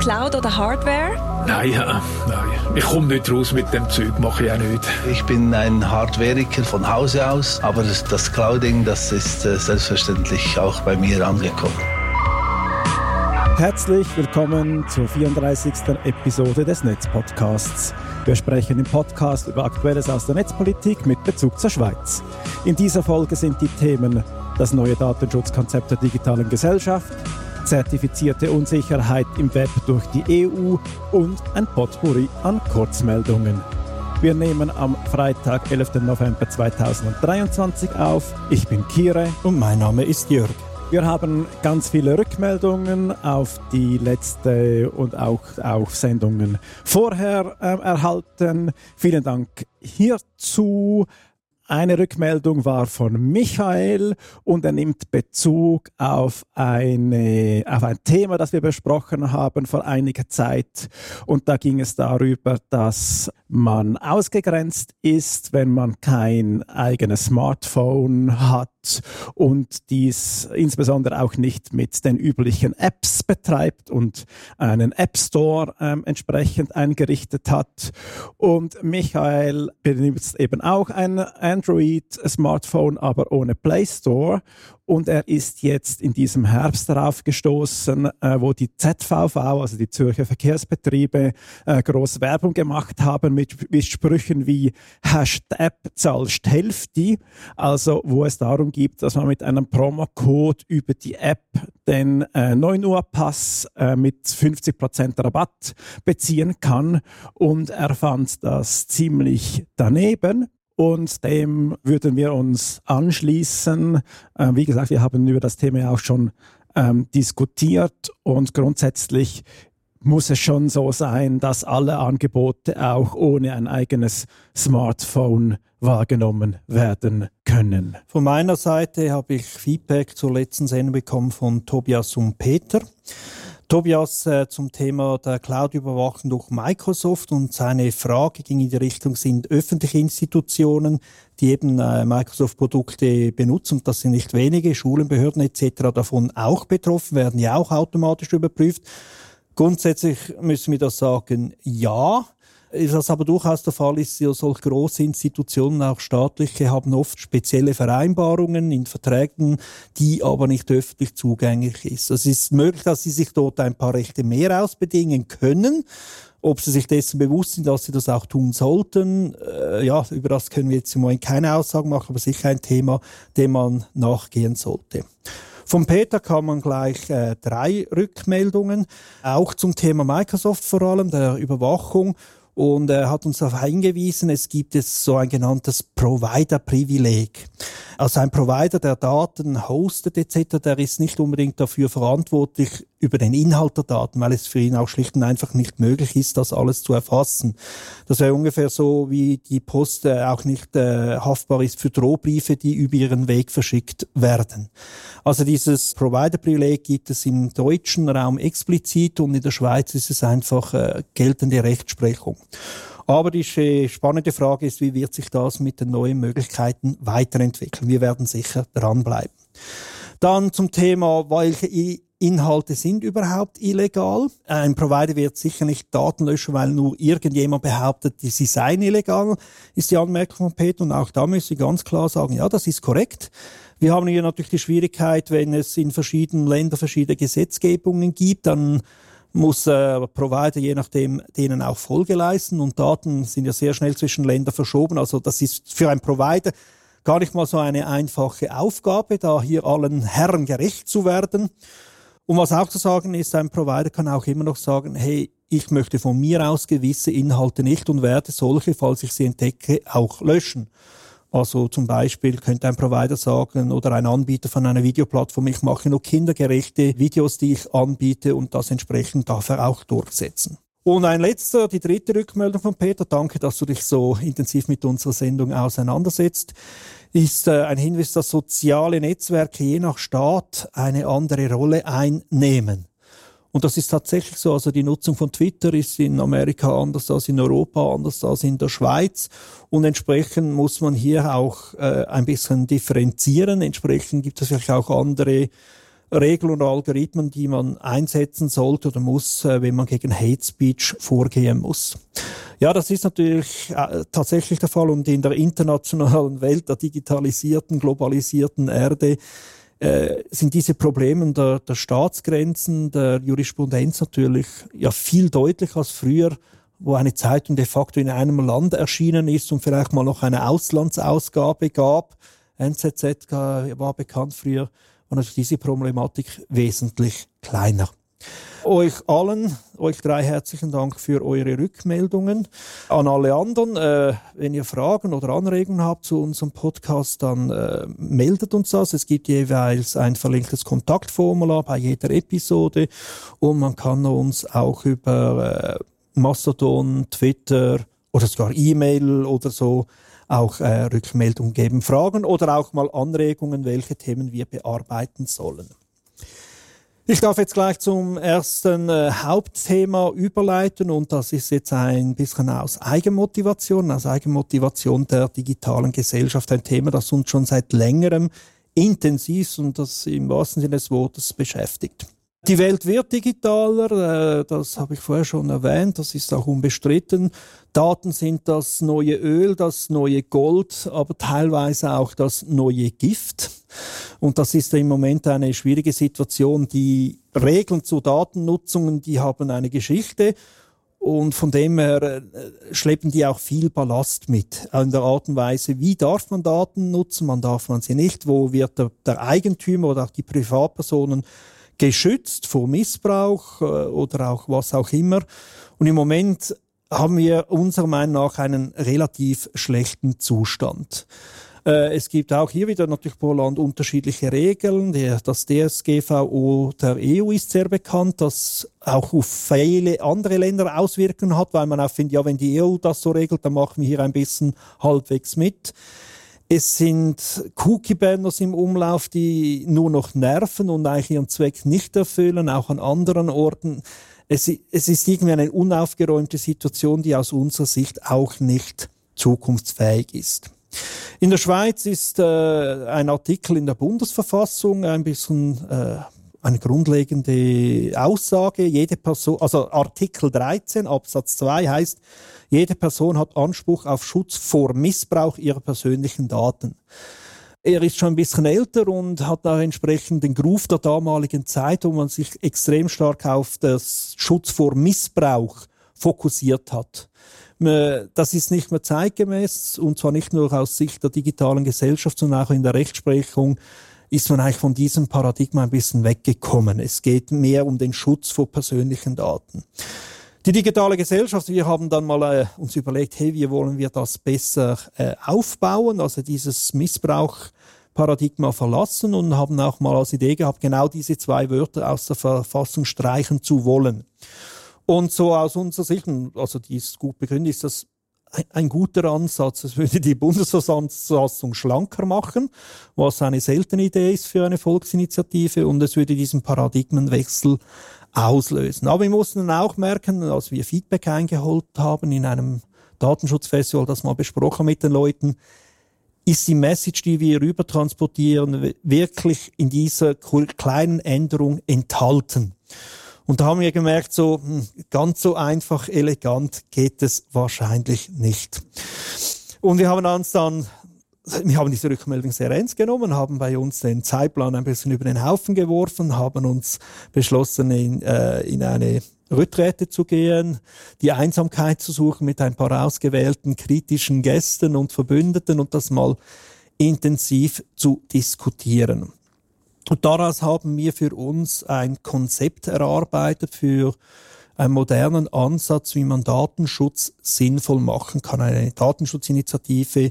Cloud oder Hardware? Nein, äh, nein. Ich komme nicht raus mit dem Zeug, mache ich auch nicht. Ich bin ein Hardwareiker von Hause aus, aber das, das Clouding, das ist äh, selbstverständlich auch bei mir angekommen. Herzlich willkommen zur 34. Episode des Netzpodcasts. Wir sprechen im Podcast über Aktuelles aus der Netzpolitik mit Bezug zur Schweiz. In dieser Folge sind die Themen das neue Datenschutzkonzept der digitalen Gesellschaft, zertifizierte Unsicherheit im Web durch die EU und ein Potpourri an Kurzmeldungen. Wir nehmen am Freitag, 11. November 2023 auf. Ich bin Kire und mein Name ist Jörg. Wir haben ganz viele Rückmeldungen auf die letzte und auch auf Sendungen vorher äh, erhalten. Vielen Dank hierzu. Eine Rückmeldung war von Michael und er nimmt Bezug auf, eine, auf ein Thema, das wir besprochen haben vor einiger Zeit. Und da ging es darüber, dass man ausgegrenzt ist, wenn man kein eigenes Smartphone hat und dies insbesondere auch nicht mit den üblichen Apps betreibt und einen App Store ähm, entsprechend eingerichtet hat. Und Michael benutzt eben auch ein Android-Smartphone, aber ohne Play Store und er ist jetzt in diesem Herbst darauf gestoßen, äh, wo die ZVV, also die Zürcher Verkehrsbetriebe, äh, groß Werbung gemacht haben mit, mit Sprüchen wie Hashtag zahlst Hälfte, also wo es darum geht, dass man mit einem Promocode über die App den äh, 9 Uhr Pass äh, mit 50% Rabatt beziehen kann. Und er fand das ziemlich daneben und dem würden wir uns anschließen. Äh, wie gesagt, wir haben über das Thema auch schon ähm, diskutiert und grundsätzlich muss es schon so sein, dass alle Angebote auch ohne ein eigenes Smartphone wahrgenommen werden können. Von meiner Seite habe ich Feedback zur letzten Sendung bekommen von Tobias und Peter. Tobias äh, zum Thema der Cloud-Überwachung durch Microsoft und seine Frage ging in die Richtung, sind öffentliche Institutionen, die eben äh, Microsoft-Produkte benutzen, und das sind nicht wenige, Schulen, Behörden etc. davon auch betroffen, werden ja auch automatisch überprüft. Grundsätzlich müssen wir das sagen, ja. Was aber durchaus der Fall ist, ja, solch große Institutionen, auch staatliche, haben oft spezielle Vereinbarungen in Verträgen, die aber nicht öffentlich zugänglich ist. Es ist möglich, dass sie sich dort ein paar Rechte mehr ausbedingen können. Ob sie sich dessen bewusst sind, dass sie das auch tun sollten, äh, ja, über das können wir jetzt im Moment keine Aussagen machen, aber sicher ein Thema, dem man nachgehen sollte. Vom Peter kann man gleich äh, drei Rückmeldungen, auch zum Thema Microsoft vor allem, der Überwachung und er hat uns darauf hingewiesen, es gibt jetzt so ein genanntes Provider-Privileg. Also ein Provider, der Daten hostet etc., der ist nicht unbedingt dafür verantwortlich über den Inhalt der Daten, weil es für ihn auch schlicht und einfach nicht möglich ist, das alles zu erfassen. Das wäre ungefähr so, wie die Post äh, auch nicht äh, haftbar ist für Drohbriefe, die über ihren Weg verschickt werden. Also dieses Provider-Privileg gibt es im deutschen Raum explizit und in der Schweiz ist es einfach äh, geltende Rechtsprechung. Aber die spannende Frage ist, wie wird sich das mit den neuen Möglichkeiten weiterentwickeln? Wir werden sicher dranbleiben. Dann zum Thema, welche Inhalte sind überhaupt illegal. Ein Provider wird sicher nicht Daten löschen, weil nur irgendjemand behauptet, sie seien illegal, ist die Anmerkung von Peter. Und auch da müssen Sie ganz klar sagen, ja, das ist korrekt. Wir haben hier natürlich die Schwierigkeit, wenn es in verschiedenen Ländern verschiedene Gesetzgebungen gibt, dann muss äh, Provider je nachdem denen auch Folge leisten und Daten sind ja sehr schnell zwischen Ländern verschoben. Also das ist für einen Provider gar nicht mal so eine einfache Aufgabe, da hier allen Herren gerecht zu werden. Und was auch zu sagen ist, ein Provider kann auch immer noch sagen, hey, ich möchte von mir aus gewisse Inhalte nicht und werde solche, falls ich sie entdecke, auch löschen. Also zum Beispiel könnte ein Provider sagen oder ein Anbieter von einer Videoplattform, ich mache nur kindergerechte Videos, die ich anbiete und das entsprechend darf er auch durchsetzen. Und ein letzter, die dritte Rückmeldung von Peter, danke, dass du dich so intensiv mit unserer Sendung auseinandersetzt, ist äh, ein Hinweis, dass soziale Netzwerke je nach Staat eine andere Rolle einnehmen. Und das ist tatsächlich so. Also die Nutzung von Twitter ist in Amerika anders als in Europa, anders als in der Schweiz. Und entsprechend muss man hier auch äh, ein bisschen differenzieren. Entsprechend gibt es vielleicht auch andere Regeln und Algorithmen, die man einsetzen sollte oder muss, äh, wenn man gegen Hate Speech vorgehen muss. Ja, das ist natürlich äh, tatsächlich der Fall und in der internationalen Welt der digitalisierten, globalisierten Erde äh, sind diese Probleme der, der Staatsgrenzen, der Jurisprudenz natürlich ja viel deutlicher als früher wo eine Zeitung de facto in einem Land erschienen ist und vielleicht mal noch eine Auslandsausgabe gab. NZZ war bekannt früher, war natürlich diese Problematik wesentlich kleiner. Euch allen, euch drei herzlichen Dank für eure Rückmeldungen. An alle anderen, äh, wenn ihr Fragen oder Anregungen habt zu unserem Podcast, dann äh, meldet uns das. Es gibt jeweils ein verlinktes Kontaktformular bei jeder Episode und man kann uns auch über äh, Mastodon, Twitter oder sogar E-Mail oder so auch äh, Rückmeldungen geben, Fragen oder auch mal Anregungen, welche Themen wir bearbeiten sollen. Ich darf jetzt gleich zum ersten äh, Hauptthema überleiten und das ist jetzt ein bisschen aus Eigenmotivation, aus Eigenmotivation der digitalen Gesellschaft, ein Thema, das uns schon seit längerem intensiv und das im wahrsten Sinne des Wortes beschäftigt. Die Welt wird digitaler, äh, das habe ich vorher schon erwähnt, das ist auch unbestritten. Daten sind das neue Öl, das neue Gold, aber teilweise auch das neue Gift. Und das ist im Moment eine schwierige Situation. Die Regeln zu Datennutzungen, die haben eine Geschichte und von dem her äh, schleppen die auch viel Ballast mit. In der Art und Weise, wie darf man Daten nutzen, man darf man sie nicht, wo wird der, der Eigentümer oder auch die Privatpersonen geschützt vor Missbrauch äh, oder auch was auch immer. Und im Moment haben wir unserer Meinung nach einen relativ schlechten Zustand. Äh, es gibt auch hier wieder natürlich pro Land unterschiedliche Regeln. Das DSGVO der EU ist sehr bekannt, das auch auf viele andere Länder Auswirkungen hat, weil man auch findet, ja, wenn die EU das so regelt, dann machen wir hier ein bisschen halbwegs mit. Es sind Cookie-Banners im Umlauf, die nur noch nerven und eigentlich ihren Zweck nicht erfüllen, auch an anderen Orten. Es, es ist irgendwie eine unaufgeräumte Situation, die aus unserer Sicht auch nicht zukunftsfähig ist. In der Schweiz ist äh, ein Artikel in der Bundesverfassung ein bisschen äh, eine grundlegende Aussage. Jede Person, also Artikel 13 Absatz 2 heißt, jede Person hat Anspruch auf Schutz vor Missbrauch ihrer persönlichen Daten. Er ist schon ein bisschen älter und hat da entsprechend den Groove der damaligen Zeit, wo man sich extrem stark auf das Schutz vor Missbrauch fokussiert hat. Das ist nicht mehr zeitgemäß und zwar nicht nur aus Sicht der digitalen Gesellschaft, sondern auch in der Rechtsprechung ist man eigentlich von diesem Paradigma ein bisschen weggekommen. Es geht mehr um den Schutz vor persönlichen Daten. Die digitale Gesellschaft, wir haben dann mal äh, uns überlegt, hey, wie wollen wir das besser äh, aufbauen, also dieses Missbrauchparadigma verlassen und haben auch mal als Idee gehabt, genau diese zwei Wörter aus der Verfassung streichen zu wollen. Und so aus unserer Sicht, also die ist gut begründet, ist das ein guter Ansatz. Es würde die Bundesversammlung schlanker machen, was eine seltene Idee ist für eine Volksinitiative, und es würde diesen Paradigmenwechsel auslösen. Aber wir mussten dann auch merken, als wir Feedback eingeholt haben in einem Datenschutzfestival, das mal besprochen mit den Leuten, ist die Message, die wir rübertransportieren, wirklich in dieser kleinen Änderung enthalten. Und da haben wir gemerkt, so hm, ganz so einfach, elegant geht es wahrscheinlich nicht. Und wir haben uns dann wir haben diese Rückmeldung sehr ernst genommen, haben bei uns den Zeitplan ein bisschen über den Haufen geworfen, haben uns beschlossen, in, äh, in eine Rückträte zu gehen, die Einsamkeit zu suchen mit ein paar ausgewählten kritischen Gästen und Verbündeten und das mal intensiv zu diskutieren. Und daraus haben wir für uns ein Konzept erarbeitet für einen modernen Ansatz, wie man Datenschutz sinnvoll machen kann. Eine Datenschutzinitiative,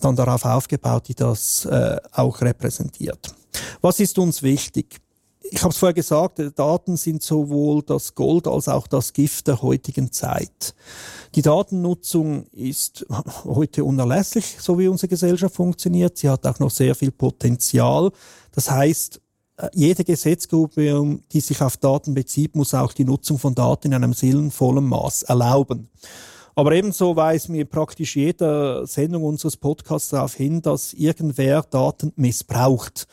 dann darauf aufgebaut, die das äh, auch repräsentiert. Was ist uns wichtig? Ich habe es vorher gesagt, Daten sind sowohl das Gold als auch das Gift der heutigen Zeit. Die Datennutzung ist heute unerlässlich, so wie unsere Gesellschaft funktioniert. Sie hat auch noch sehr viel Potenzial. Das heißt, äh, jede Gesetzgebung, die sich auf Daten bezieht, muss auch die Nutzung von Daten in einem sinnvollen Maß erlauben. Aber ebenso weist mir praktisch jede Sendung unseres Podcasts darauf hin, dass irgendwer Daten missbraucht.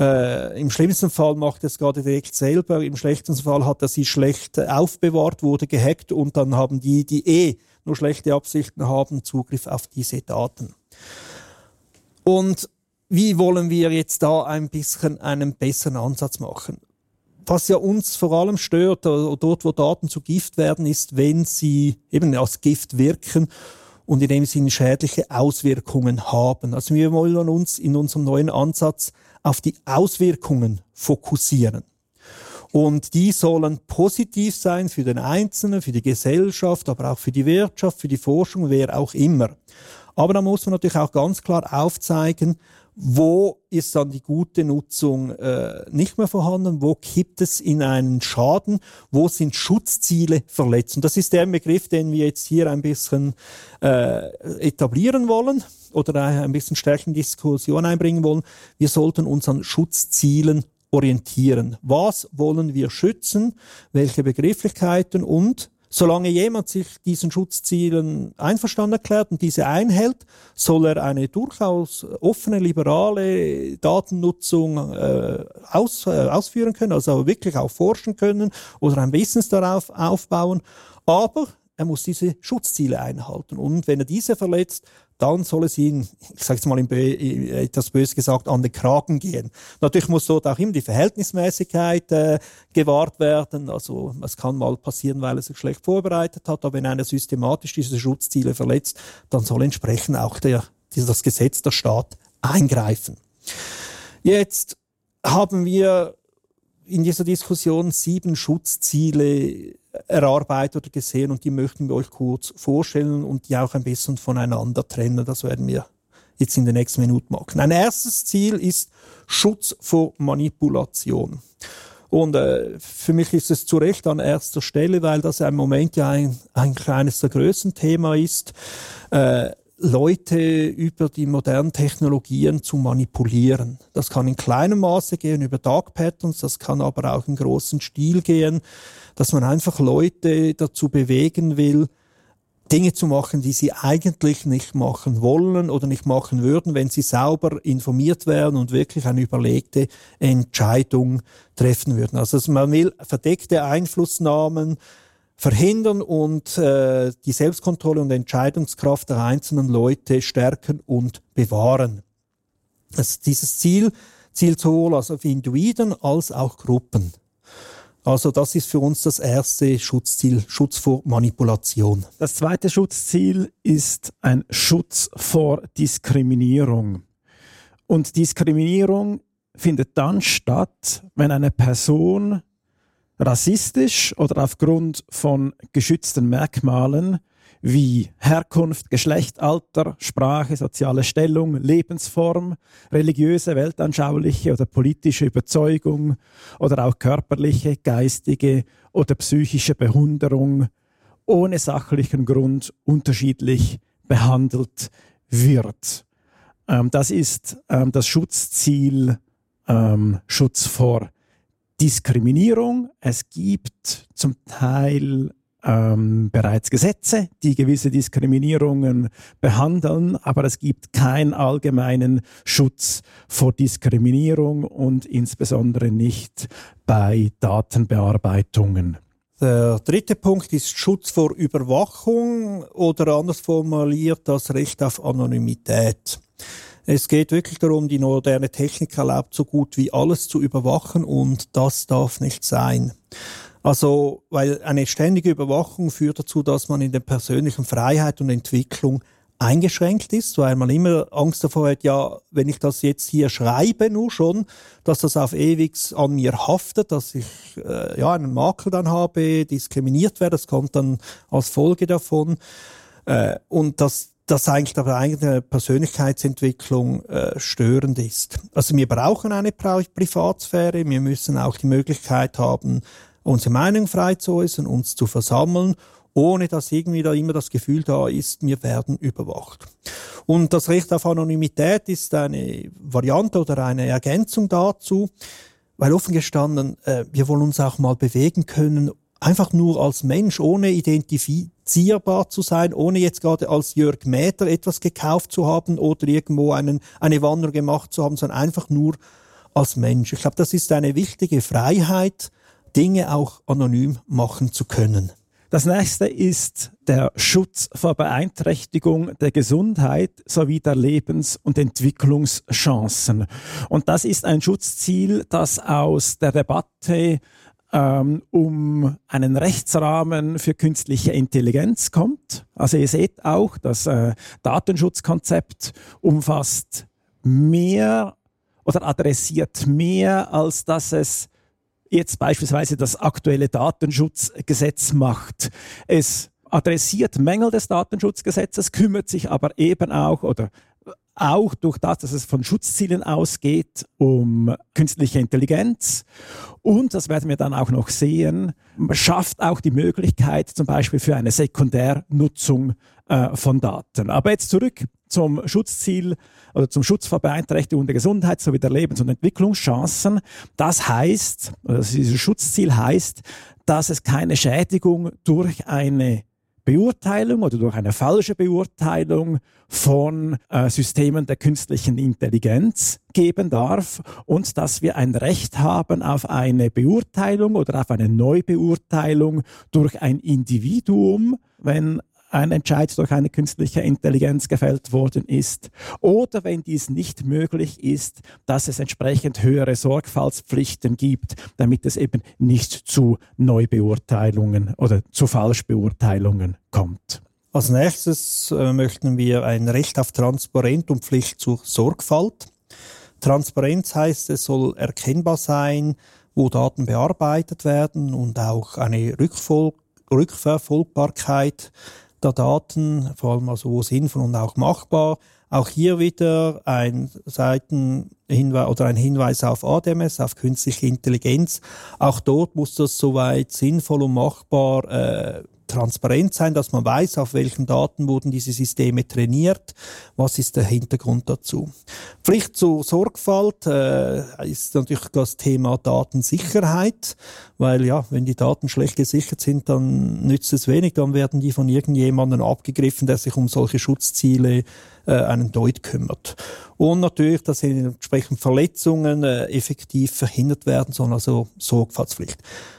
Äh, Im schlimmsten Fall macht es gerade direkt selber, im schlechtesten Fall hat er sie schlecht aufbewahrt, wurde gehackt und dann haben die, die eh nur schlechte Absichten haben, Zugriff auf diese Daten. Und wie wollen wir jetzt da ein bisschen einen besseren Ansatz machen? Was ja uns vor allem stört, dort wo Daten zu Gift werden, ist, wenn sie eben als Gift wirken und in dem Sinne schädliche Auswirkungen haben. Also wir wollen uns in unserem neuen Ansatz auf die Auswirkungen fokussieren. Und die sollen positiv sein für den Einzelnen, für die Gesellschaft, aber auch für die Wirtschaft, für die Forschung, wer auch immer. Aber da muss man natürlich auch ganz klar aufzeigen, wo ist dann die gute Nutzung äh, nicht mehr vorhanden, wo kippt es in einen Schaden, wo sind Schutzziele verletzt. Und das ist der Begriff, den wir jetzt hier ein bisschen äh, etablieren wollen oder ein bisschen stärker in Diskussion einbringen wollen. Wir sollten uns an Schutzzielen orientieren. Was wollen wir schützen? Welche Begrifflichkeiten und Solange jemand sich diesen Schutzzielen einverstanden erklärt und diese einhält, soll er eine durchaus offene, liberale Datennutzung äh, aus, äh, ausführen können, also wirklich auch forschen können oder ein Business darauf aufbauen. Aber er muss diese Schutzziele einhalten. Und wenn er diese verletzt, dann soll es ihn, ich sage es mal etwas böse gesagt, an den Kragen gehen. Natürlich muss dort auch immer die Verhältnismäßigkeit äh, gewahrt werden. Also es kann mal passieren, weil er sich schlecht vorbereitet hat, aber wenn einer systematisch diese Schutzziele verletzt, dann soll entsprechend auch der, das Gesetz, der Staat eingreifen. Jetzt haben wir in dieser Diskussion sieben Schutzziele erarbeitet oder gesehen und die möchten wir euch kurz vorstellen und die auch ein bisschen voneinander trennen. Das werden wir jetzt in den nächsten Minuten machen. Ein erstes Ziel ist Schutz vor Manipulation. Und äh, für mich ist es zu Recht an erster Stelle, weil das im Moment ja ein, ein kleines der größten Thema ist. Äh, Leute über die modernen Technologien zu manipulieren. Das kann in kleinem Maße gehen über Dark Patterns, das kann aber auch in großen Stil gehen, dass man einfach Leute dazu bewegen will, Dinge zu machen, die sie eigentlich nicht machen wollen oder nicht machen würden, wenn sie sauber informiert wären und wirklich eine überlegte Entscheidung treffen würden. Also man will verdeckte Einflussnahmen verhindern und äh, die Selbstkontrolle und Entscheidungskraft der einzelnen Leute stärken und bewahren. Also dieses Ziel zielt sowohl auf Individuen als auch Gruppen. Also das ist für uns das erste Schutzziel, Schutz vor Manipulation. Das zweite Schutzziel ist ein Schutz vor Diskriminierung. Und Diskriminierung findet dann statt, wenn eine Person rassistisch oder aufgrund von geschützten Merkmalen wie Herkunft, Geschlecht, Alter, Sprache, soziale Stellung, Lebensform, religiöse, weltanschauliche oder politische Überzeugung oder auch körperliche, geistige oder psychische Behinderung ohne sachlichen Grund unterschiedlich behandelt wird. Ähm, das ist ähm, das Schutzziel ähm, Schutz vor Diskriminierung. Es gibt zum Teil ähm, bereits Gesetze, die gewisse Diskriminierungen behandeln, aber es gibt keinen allgemeinen Schutz vor Diskriminierung und insbesondere nicht bei Datenbearbeitungen. Der dritte Punkt ist Schutz vor Überwachung oder anders formuliert das Recht auf Anonymität. Es geht wirklich darum, die moderne Technik erlaubt so gut wie alles zu überwachen und das darf nicht sein. Also, weil eine ständige Überwachung führt dazu, dass man in der persönlichen Freiheit und Entwicklung eingeschränkt ist, weil man immer Angst davor hat, ja, wenn ich das jetzt hier schreibe, nur schon, dass das auf ewig an mir haftet, dass ich äh, ja einen Makel dann habe, diskriminiert werde, das kommt dann als Folge davon. Äh, und dass das eigentlich der eigene Persönlichkeitsentwicklung äh, störend ist. Also wir brauchen eine Privatsphäre, wir müssen auch die Möglichkeit haben, unsere Meinung frei zu äußern, uns zu versammeln, ohne dass irgendwie da immer das Gefühl da ist, wir werden überwacht. Und das Recht auf Anonymität ist eine Variante oder eine Ergänzung dazu, weil offen gestanden, äh, wir wollen uns auch mal bewegen können, einfach nur als Mensch, ohne identifizierbar zu sein, ohne jetzt gerade als Jörg Mäter etwas gekauft zu haben oder irgendwo einen, eine Wanderung gemacht zu haben, sondern einfach nur als Mensch. Ich glaube, das ist eine wichtige Freiheit, Dinge auch anonym machen zu können. Das nächste ist der Schutz vor Beeinträchtigung der Gesundheit sowie der Lebens- und Entwicklungschancen. Und das ist ein Schutzziel, das aus der Debatte ähm, um einen Rechtsrahmen für künstliche Intelligenz kommt. Also ihr seht auch, das äh, Datenschutzkonzept umfasst mehr oder adressiert mehr, als dass es jetzt beispielsweise das aktuelle Datenschutzgesetz macht. Es adressiert Mängel des Datenschutzgesetzes, kümmert sich aber eben auch oder auch durch das, dass es von Schutzzielen ausgeht, um künstliche Intelligenz. Und, das werden wir dann auch noch sehen, schafft auch die Möglichkeit zum Beispiel für eine Sekundärnutzung äh, von Daten. Aber jetzt zurück zum Schutzziel oder zum Schutz vor Beeinträchtigung der Gesundheit sowie der Lebens- und Entwicklungschancen. Das heißt, also dieses Schutzziel heißt, dass es keine Schädigung durch eine Beurteilung oder durch eine falsche Beurteilung von äh, Systemen der künstlichen Intelligenz geben darf und dass wir ein Recht haben auf eine Beurteilung oder auf eine Neubeurteilung durch ein Individuum, wenn ein Entscheid durch eine künstliche Intelligenz gefällt worden ist oder wenn dies nicht möglich ist, dass es entsprechend höhere Sorgfaltspflichten gibt, damit es eben nicht zu Neubeurteilungen oder zu Falschbeurteilungen kommt. Als nächstes äh, möchten wir ein Recht auf Transparenz und Pflicht zur Sorgfalt. Transparenz heißt, es soll erkennbar sein, wo Daten bearbeitet werden und auch eine Rückverfolgbarkeit der Daten, vor allem also sinnvoll und auch machbar. Auch hier wieder ein Seitenhinweis oder ein Hinweis auf ADMS, auf künstliche Intelligenz. Auch dort muss das soweit sinnvoll und machbar äh, transparent sein, dass man weiß, auf welchen Daten wurden diese Systeme trainiert, was ist der Hintergrund dazu. Pflicht zur Sorgfalt äh, ist natürlich das Thema Datensicherheit, weil ja, wenn die Daten schlecht gesichert sind, dann nützt es wenig, dann werden die von irgendjemandem abgegriffen, der sich um solche Schutzziele äh, einen Deut kümmert. Und natürlich, dass entsprechend Verletzungen äh, effektiv verhindert werden, sondern also Sorgfaltspflicht.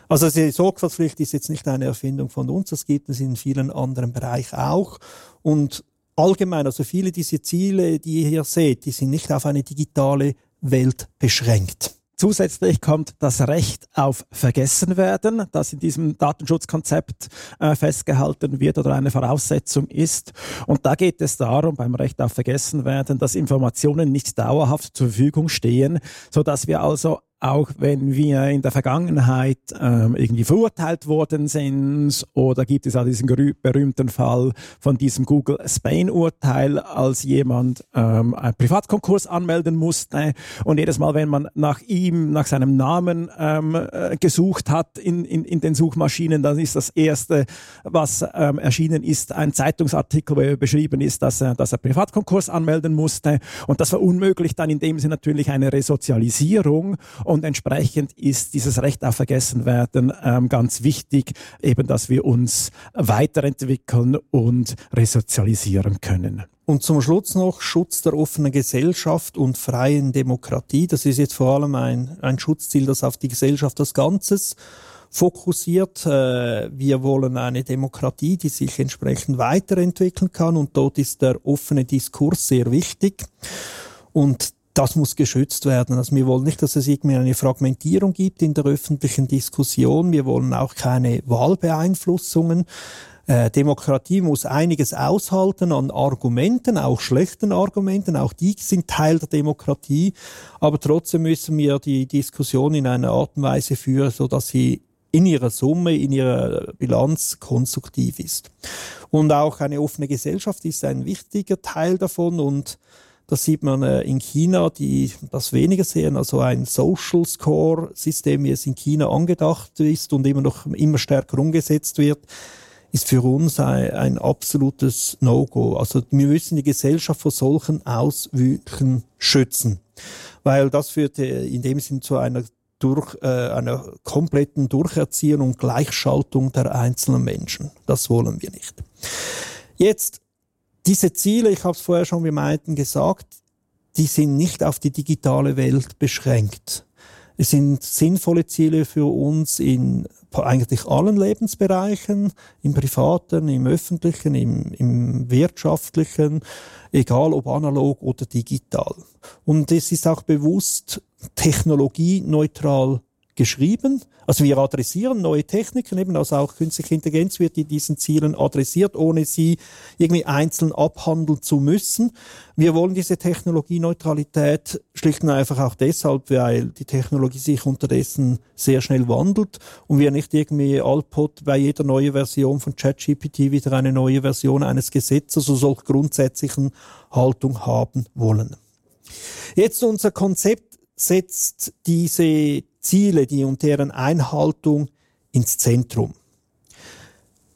Also die Sorgfaltspflicht ist jetzt nicht eine Erfindung von uns, das gibt es in vielen anderen Bereichen auch. Und allgemein, also viele dieser Ziele, die ihr hier seht, die sind nicht auf eine digitale Welt beschränkt. Zusätzlich kommt das Recht auf Vergessenwerden, das in diesem Datenschutzkonzept äh, festgehalten wird oder eine Voraussetzung ist. Und da geht es darum, beim Recht auf Vergessenwerden, dass Informationen nicht dauerhaft zur Verfügung stehen, so dass wir also auch wenn wir in der Vergangenheit ähm, irgendwie verurteilt worden sind oder gibt es auch diesen berühmten Fall von diesem Google Spain-Urteil, als jemand ähm, einen Privatkonkurs anmelden musste und jedes Mal, wenn man nach ihm, nach seinem Namen ähm, äh, gesucht hat in, in, in den Suchmaschinen, dann ist das erste, was ähm, erschienen ist, ein Zeitungsartikel, wo beschrieben ist, dass er, dass er Privatkonkurs anmelden musste. Und das verunmöglicht dann in dem Sinne natürlich eine Resozialisierung und entsprechend ist dieses Recht auf Vergessenwerden ähm, ganz wichtig, eben dass wir uns weiterentwickeln und resozialisieren können. Und zum Schluss noch Schutz der offenen Gesellschaft und freien Demokratie. Das ist jetzt vor allem ein, ein Schutzziel, das auf die Gesellschaft als Ganzes fokussiert. Äh, wir wollen eine Demokratie, die sich entsprechend weiterentwickeln kann und dort ist der offene Diskurs sehr wichtig. Und das muss geschützt werden. Also wir wollen nicht, dass es irgendwie eine Fragmentierung gibt in der öffentlichen Diskussion. Wir wollen auch keine Wahlbeeinflussungen. Äh, Demokratie muss einiges aushalten an Argumenten, auch schlechten Argumenten, auch die sind Teil der Demokratie, aber trotzdem müssen wir die Diskussion in einer Art und Weise führen, so dass sie in ihrer Summe, in ihrer Bilanz konstruktiv ist. Und auch eine offene Gesellschaft ist ein wichtiger Teil davon und das sieht man äh, in China, die das weniger sehen, also ein Social Score System, wie es in China angedacht ist und immer noch immer stärker umgesetzt wird, ist für uns ein, ein absolutes No-Go. Also wir müssen die Gesellschaft vor solchen Auswüchsen schützen, weil das führt äh, in dem Sinn zu einer durch äh, einer kompletten Durcherziehung und Gleichschaltung der einzelnen Menschen. Das wollen wir nicht. Jetzt diese Ziele, ich habe es vorher schon wie gesagt, die sind nicht auf die digitale Welt beschränkt. Es sind sinnvolle Ziele für uns in eigentlich allen Lebensbereichen, im privaten, im öffentlichen, im, im wirtschaftlichen, egal ob analog oder digital. Und es ist auch bewusst technologieneutral geschrieben. Also wir adressieren neue Techniken, eben also auch künstliche Intelligenz wird in diesen Zielen adressiert, ohne sie irgendwie einzeln abhandeln zu müssen. Wir wollen diese Technologieneutralität schlicht und einfach auch deshalb, weil die Technologie sich unterdessen sehr schnell wandelt und wir nicht irgendwie Alpot bei jeder neuen Version von ChatGPT wieder eine neue Version eines Gesetzes oder solch grundsätzlichen Haltung haben wollen. Jetzt unser Konzept setzt diese Ziele, die und deren Einhaltung ins Zentrum.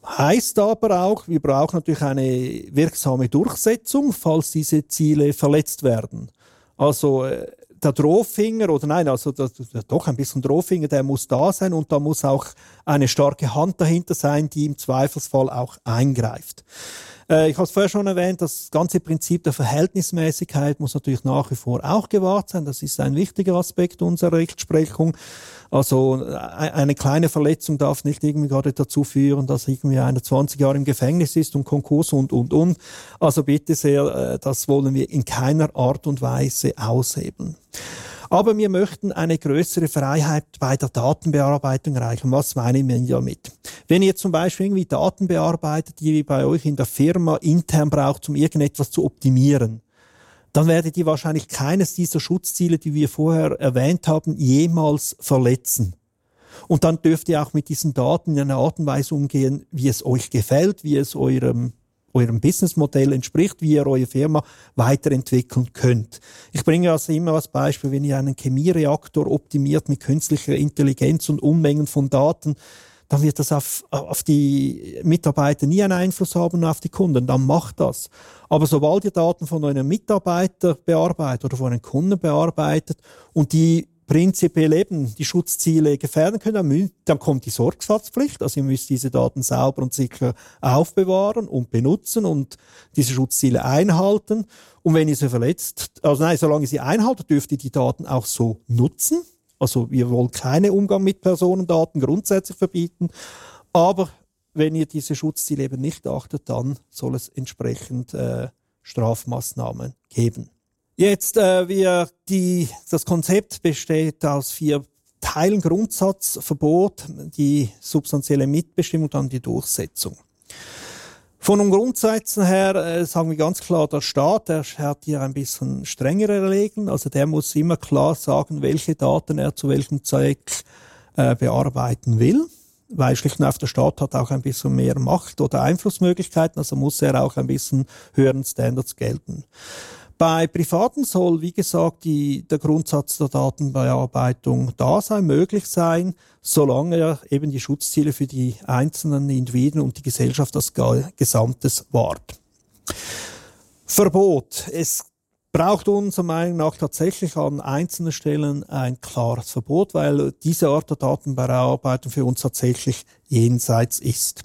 Heißt aber auch, wir brauchen natürlich eine wirksame Durchsetzung, falls diese Ziele verletzt werden. Also äh, der Drohfinger oder nein, also der, doch ein bisschen Drohfinger, der muss da sein und da muss auch eine starke Hand dahinter sein, die im Zweifelsfall auch eingreift. Äh, ich habe es vorher schon erwähnt, das ganze Prinzip der Verhältnismäßigkeit muss natürlich nach wie vor auch gewahrt sein. Das ist ein wichtiger Aspekt unserer Rechtsprechung. Also äh, eine kleine Verletzung darf nicht irgendwie gerade dazu führen, dass irgendwie einer 20 Jahre im Gefängnis ist und Konkurs und, und, und. Also bitte sehr, äh, das wollen wir in keiner Art und Weise aushebeln. Aber wir möchten eine größere Freiheit bei der Datenbearbeitung erreichen. Was meine ich damit? Wenn ihr zum Beispiel irgendwie Daten bearbeitet, die ihr bei euch in der Firma intern braucht, um irgendetwas zu optimieren, dann werdet ihr wahrscheinlich keines dieser Schutzziele, die wir vorher erwähnt haben, jemals verletzen. Und dann dürft ihr auch mit diesen Daten in einer Art und Weise umgehen, wie es euch gefällt, wie es eurem eurem Businessmodell entspricht, wie ihr eure Firma weiterentwickeln könnt. Ich bringe also immer als Beispiel, wenn ihr einen Chemiereaktor optimiert mit künstlicher Intelligenz und Unmengen von Daten, dann wird das auf, auf die Mitarbeiter nie einen Einfluss haben auf die Kunden. Dann macht das. Aber sobald ihr Daten von einem Mitarbeiter bearbeitet oder von einem Kunden bearbeitet und die prinzipiell eben die Schutzziele gefährden können, dann kommt die Sorgfaltspflicht. Also ihr müsst diese Daten sauber und sicher aufbewahren und benutzen und diese Schutzziele einhalten. Und wenn ihr sie verletzt, also nein, solange ihr sie einhaltet, dürft ihr die Daten auch so nutzen. Also wir wollen keinen Umgang mit Personendaten grundsätzlich verbieten. Aber wenn ihr diese Schutzziele eben nicht achtet, dann soll es entsprechend äh, Strafmaßnahmen geben. Jetzt, äh, wir, die, das Konzept besteht aus vier Teilen. Grundsatz, Verbot, die substanzielle Mitbestimmung, dann die Durchsetzung. Von den Grundsätzen her äh, sagen wir ganz klar, der Staat, der hat hier ein bisschen strengere Regeln. Also der muss immer klar sagen, welche Daten er zu welchem Zweck äh, bearbeiten will. Weil schlicht und einfach der Staat hat auch ein bisschen mehr Macht oder Einflussmöglichkeiten, also muss er auch ein bisschen höheren Standards gelten. Bei Privaten soll, wie gesagt, die, der Grundsatz der Datenbearbeitung da sein, möglich sein, solange eben die Schutzziele für die einzelnen Individuen und die Gesellschaft als Gesamtes wahrt. Verbot. Es braucht unserer Meinung nach tatsächlich an einzelnen Stellen ein klares Verbot, weil diese Art der Datenbearbeitung für uns tatsächlich jenseits ist.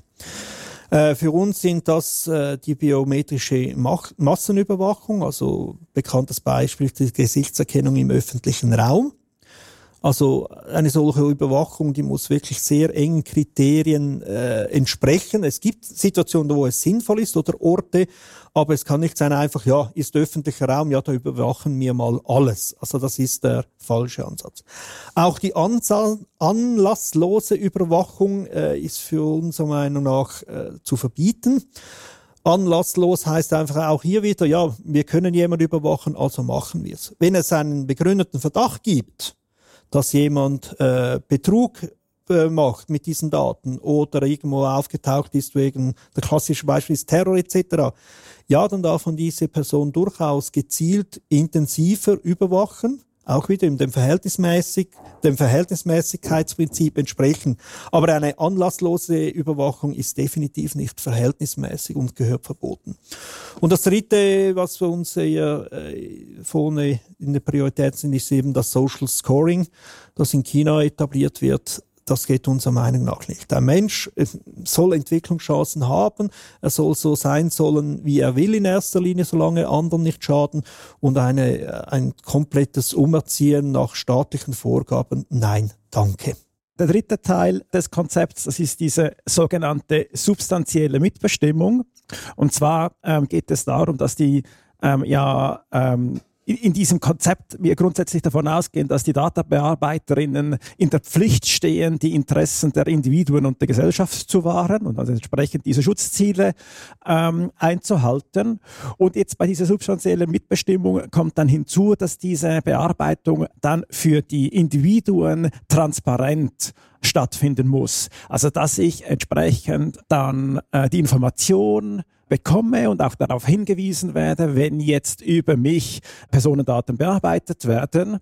Äh, für uns sind das äh, die biometrische Massenüberwachung, also bekanntes Beispiel die Gesichtserkennung im öffentlichen Raum. Also eine solche Überwachung, die muss wirklich sehr engen Kriterien äh, entsprechen. Es gibt Situationen, wo es sinnvoll ist oder Orte, aber es kann nicht sein einfach, ja, ist öffentlicher Raum, ja, da überwachen wir mal alles. Also das ist der falsche Ansatz. Auch die Anzahl, anlasslose Überwachung äh, ist für unserer Meinung nach äh, zu verbieten. Anlasslos heißt einfach auch hier wieder, ja, wir können jemanden überwachen, also machen wir es. Wenn es einen begründeten Verdacht gibt, dass jemand äh, Betrug äh, macht mit diesen Daten oder irgendwo aufgetaucht ist wegen, der klassische Beispiel ist Terror etc., ja, dann darf man diese Person durchaus gezielt intensiver überwachen auch wieder in dem, Verhältnismäßig, dem Verhältnismäßigkeitsprinzip entsprechen. Aber eine anlasslose Überwachung ist definitiv nicht verhältnismäßig und gehört verboten. Und das Dritte, was für uns eher äh, vorne in der Priorität sind, ist eben das Social Scoring, das in China etabliert wird. Das geht unserer Meinung nach nicht. Ein Mensch äh, soll Entwicklungschancen haben, er soll so sein sollen, wie er will in erster Linie, solange anderen nicht schaden und eine, äh, ein komplettes Umerziehen nach staatlichen Vorgaben, nein, danke. Der dritte Teil des Konzepts, das ist diese sogenannte substanzielle Mitbestimmung. Und zwar ähm, geht es darum, dass die ähm, ja ähm, in diesem Konzept wir grundsätzlich davon ausgehen, dass die Datenbearbeiterinnen in der Pflicht stehen, die Interessen der Individuen und der Gesellschaft zu wahren und also entsprechend diese Schutzziele ähm, einzuhalten. Und jetzt bei dieser substanziellen Mitbestimmung kommt dann hinzu, dass diese Bearbeitung dann für die Individuen transparent stattfinden muss. Also dass ich entsprechend dann äh, die Information bekomme und auch darauf hingewiesen werde, wenn jetzt über mich Personendaten bearbeitet werden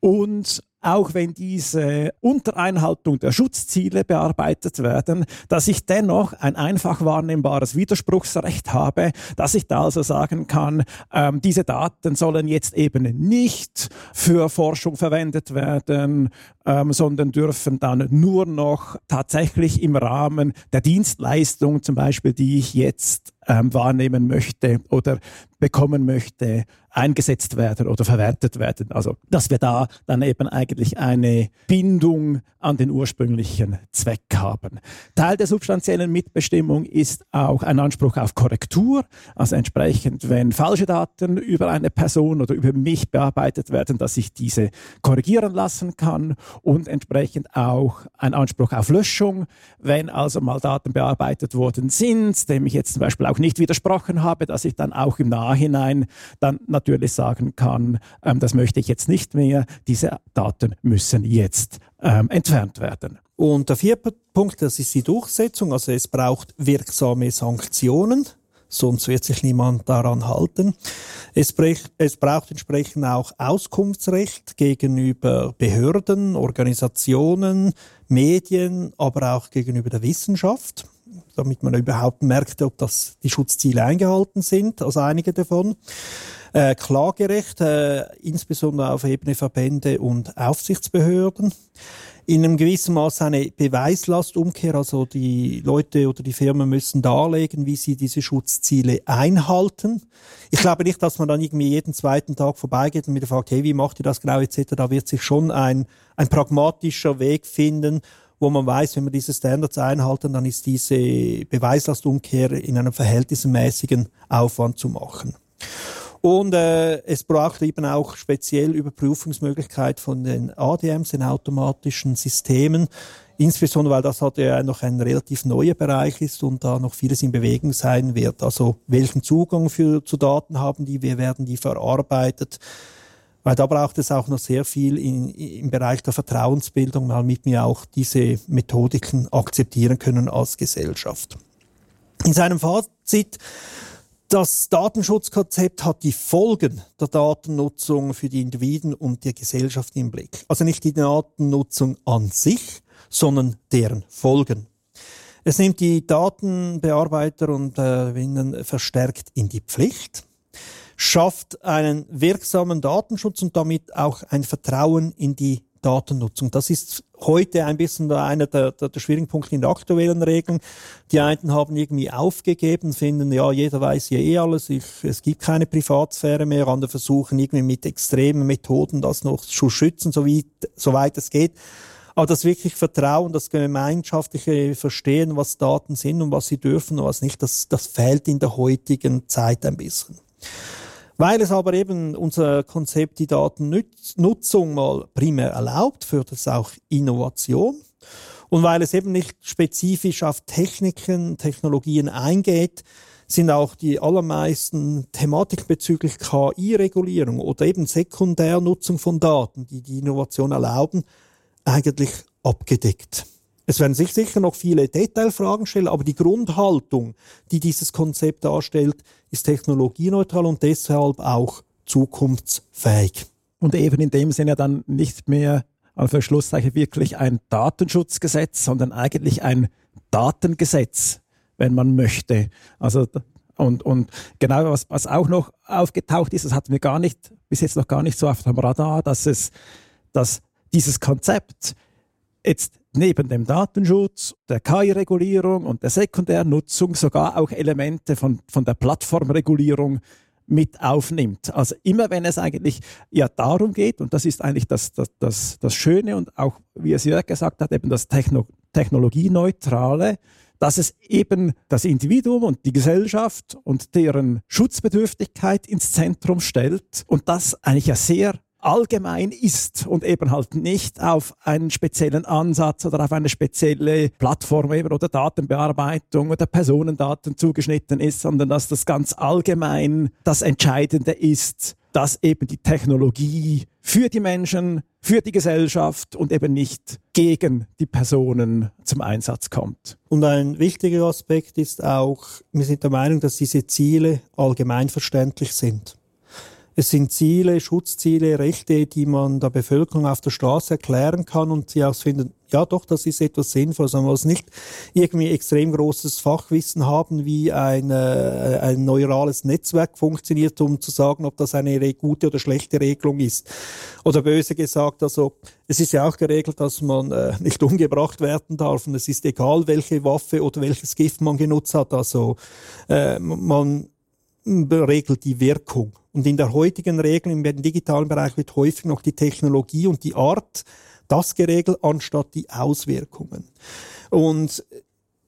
und auch wenn diese Untereinhaltung der Schutzziele bearbeitet werden, dass ich dennoch ein einfach wahrnehmbares Widerspruchsrecht habe, dass ich da also sagen kann, ähm, diese Daten sollen jetzt eben nicht für Forschung verwendet werden, ähm, sondern dürfen dann nur noch tatsächlich im Rahmen der Dienstleistung, zum Beispiel, die ich jetzt ähm, wahrnehmen möchte oder bekommen möchte, eingesetzt werden oder verwertet werden. Also, dass wir da dann eben eigentlich eine Bindung an den ursprünglichen Zweck haben. Teil der substanziellen Mitbestimmung ist auch ein Anspruch auf Korrektur. Also entsprechend, wenn falsche Daten über eine Person oder über mich bearbeitet werden, dass ich diese korrigieren lassen kann und entsprechend auch ein Anspruch auf Löschung, wenn also mal Daten bearbeitet worden sind, dem ich jetzt zum Beispiel auch nicht widersprochen habe, dass ich dann auch im Nachhinein dann natürlich sagen kann, ähm, das möchte ich jetzt nicht mehr, diese Daten müssen jetzt ähm, entfernt werden. Und der vierte Punkt, das ist die Durchsetzung. Also es braucht wirksame Sanktionen, sonst wird sich niemand daran halten. Es, es, braucht entsprechend auch Auskunftsrecht gegenüber Behörden, Organisationen, Medien, aber auch gegenüber der Wissenschaft, damit man überhaupt merkt, ob das die Schutzziele eingehalten sind, also einige davon. Äh, Klagerecht, äh, insbesondere auf Ebene Verbände und Aufsichtsbehörden. In einem gewissen Maß eine Beweislastumkehr, also die Leute oder die Firmen müssen darlegen, wie sie diese Schutzziele einhalten. Ich glaube nicht, dass man dann irgendwie jeden zweiten Tag vorbeigeht und wieder fragt, hey, wie macht ihr das genau etc. Da wird sich schon ein, ein pragmatischer Weg finden, wo man weiß, wenn wir diese Standards einhalten, dann ist diese Beweislastumkehr in einem verhältnismäßigen Aufwand zu machen. Und äh, es braucht eben auch speziell Überprüfungsmöglichkeit von den ADMs, den automatischen Systemen, insbesondere weil das halt ja noch ein relativ neuer Bereich ist und da noch vieles in Bewegung sein wird. Also welchen Zugang für, zu Daten haben die, wie werden die verarbeitet, weil da braucht es auch noch sehr viel in, im Bereich der Vertrauensbildung, damit wir auch diese Methodiken akzeptieren können als Gesellschaft. In seinem Fazit das Datenschutzkonzept hat die Folgen der Datennutzung für die Individuen und die Gesellschaft im Blick. Also nicht die Datennutzung an sich, sondern deren Folgen. Es nimmt die Datenbearbeiter und äh, verstärkt in die Pflicht, schafft einen wirksamen Datenschutz und damit auch ein Vertrauen in die Datennutzung. Das ist heute ein bisschen einer der, der, der schwierigen Punkte in der aktuellen Regeln. Die einen haben irgendwie aufgegeben, finden, ja, jeder weiß ja eh alles, ich, es gibt keine Privatsphäre mehr. Andere versuchen irgendwie mit extremen Methoden das noch zu schützen, so soweit es geht. Aber das wirklich Vertrauen, das gemeinschaftliche Verstehen, was Daten sind und was sie dürfen und was nicht, das, das fehlt in der heutigen Zeit ein bisschen. Weil es aber eben unser Konzept die Datennutzung mal primär erlaubt, fördert es auch Innovation. Und weil es eben nicht spezifisch auf Techniken, Technologien eingeht, sind auch die allermeisten Thematiken bezüglich KI-Regulierung oder eben Sekundärnutzung von Daten, die die Innovation erlauben, eigentlich abgedeckt. Es werden sich sicher noch viele Detailfragen stellen, aber die Grundhaltung, die dieses Konzept darstellt, ist technologieneutral und deshalb auch zukunftsfähig. Und eben in dem Sinne dann nicht mehr an Verschlusszeichen wirklich ein Datenschutzgesetz, sondern eigentlich ein Datengesetz, wenn man möchte. Also und, und genau was, was auch noch aufgetaucht ist, das hatten wir gar nicht, bis jetzt noch gar nicht so auf dem Radar, dass es, dass dieses Konzept jetzt neben dem Datenschutz, der KI-Regulierung und der Sekundärnutzung sogar auch Elemente von, von der Plattformregulierung mit aufnimmt. Also immer wenn es eigentlich ja darum geht, und das ist eigentlich das, das, das, das Schöne und auch, wie es Jörg gesagt hat, eben das Techno Technologieneutrale, dass es eben das Individuum und die Gesellschaft und deren Schutzbedürftigkeit ins Zentrum stellt und das eigentlich ja sehr allgemein ist und eben halt nicht auf einen speziellen Ansatz oder auf eine spezielle Plattform eben oder Datenbearbeitung oder Personendaten zugeschnitten ist, sondern dass das ganz allgemein das Entscheidende ist, dass eben die Technologie für die Menschen, für die Gesellschaft und eben nicht gegen die Personen zum Einsatz kommt. Und ein wichtiger Aspekt ist auch, wir sind der Meinung, dass diese Ziele allgemeinverständlich sind. Es sind Ziele, Schutzziele, Rechte, die man der Bevölkerung auf der Straße erklären kann und sie auch finden, ja doch, das ist etwas Sinnvolles. Man muss nicht irgendwie extrem großes Fachwissen haben, wie ein, äh, ein neurales Netzwerk funktioniert, um zu sagen, ob das eine gute oder schlechte Regelung ist. Oder böse gesagt, also es ist ja auch geregelt, dass man äh, nicht umgebracht werden darf und es ist egal, welche Waffe oder welches Gift man genutzt hat. Also äh, man regelt die Wirkung. Und in der heutigen Regel im digitalen Bereich wird häufig noch die Technologie und die Art das geregelt, anstatt die Auswirkungen. Und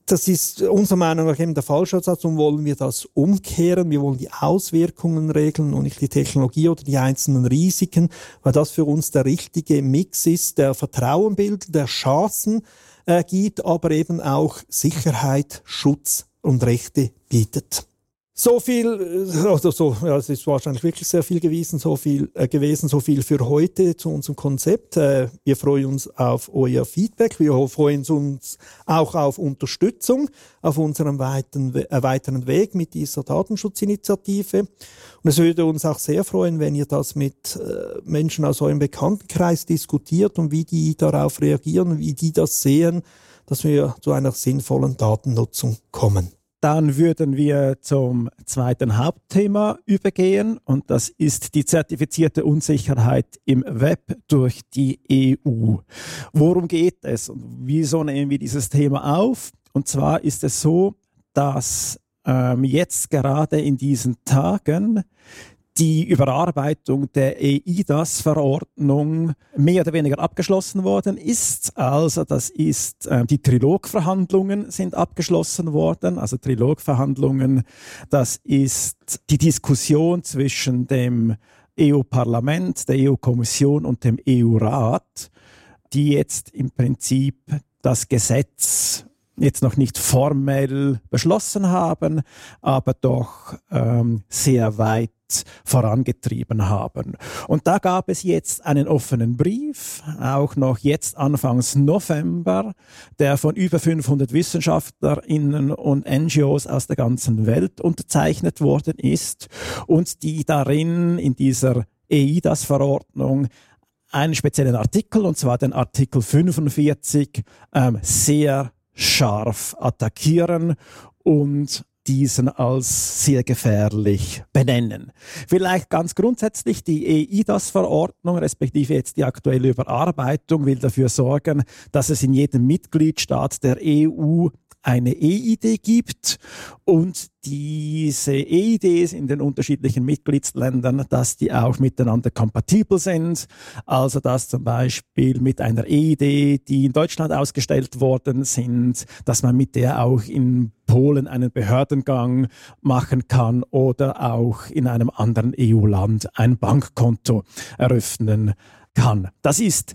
das ist unserer Meinung nach eben der falsche Ansatz und wollen wir das umkehren. Wir wollen die Auswirkungen regeln und nicht die Technologie oder die einzelnen Risiken, weil das für uns der richtige Mix ist, der Vertrauen bildet, der Chancen äh, gibt, aber eben auch Sicherheit, Schutz und Rechte bietet. So viel, also so, ja, es ist wahrscheinlich wirklich sehr viel gewesen, so viel äh, gewesen, so viel für heute zu unserem Konzept. Äh, wir freuen uns auf euer Feedback. Wir freuen uns auch auf Unterstützung auf unserem weiten, äh, weiteren Weg mit dieser Datenschutzinitiative. Und es würde uns auch sehr freuen, wenn ihr das mit äh, Menschen aus eurem Bekanntenkreis diskutiert und wie die darauf reagieren, wie die das sehen, dass wir zu einer sinnvollen Datennutzung kommen. Dann würden wir zum zweiten Hauptthema übergehen und das ist die zertifizierte Unsicherheit im Web durch die EU. Worum geht es und wieso nehmen wir dieses Thema auf? Und zwar ist es so, dass ähm, jetzt gerade in diesen Tagen die Überarbeitung der EIDAS-Verordnung mehr oder weniger abgeschlossen worden ist. Also das ist, äh, die Trilogverhandlungen sind abgeschlossen worden. Also Trilogverhandlungen, das ist die Diskussion zwischen dem EU-Parlament, der EU-Kommission und dem EU-Rat, die jetzt im Prinzip das Gesetz jetzt noch nicht formell beschlossen haben, aber doch ähm, sehr weit vorangetrieben haben. Und da gab es jetzt einen offenen Brief, auch noch jetzt Anfangs November, der von über 500 Wissenschaftlerinnen und NGOs aus der ganzen Welt unterzeichnet worden ist und die darin in dieser EIDAS-Verordnung einen speziellen Artikel, und zwar den Artikel 45, ähm, sehr scharf attackieren und diesen als sehr gefährlich benennen. Vielleicht ganz grundsätzlich die EIDAS-Verordnung, respektive jetzt die aktuelle Überarbeitung, will dafür sorgen, dass es in jedem Mitgliedstaat der EU eine EID gibt und diese EIDs in den unterschiedlichen Mitgliedsländern, dass die auch miteinander kompatibel sind. Also dass zum Beispiel mit einer EID, die in Deutschland ausgestellt worden sind, dass man mit der auch in Polen einen Behördengang machen kann oder auch in einem anderen EU-Land ein Bankkonto eröffnen kann. Das ist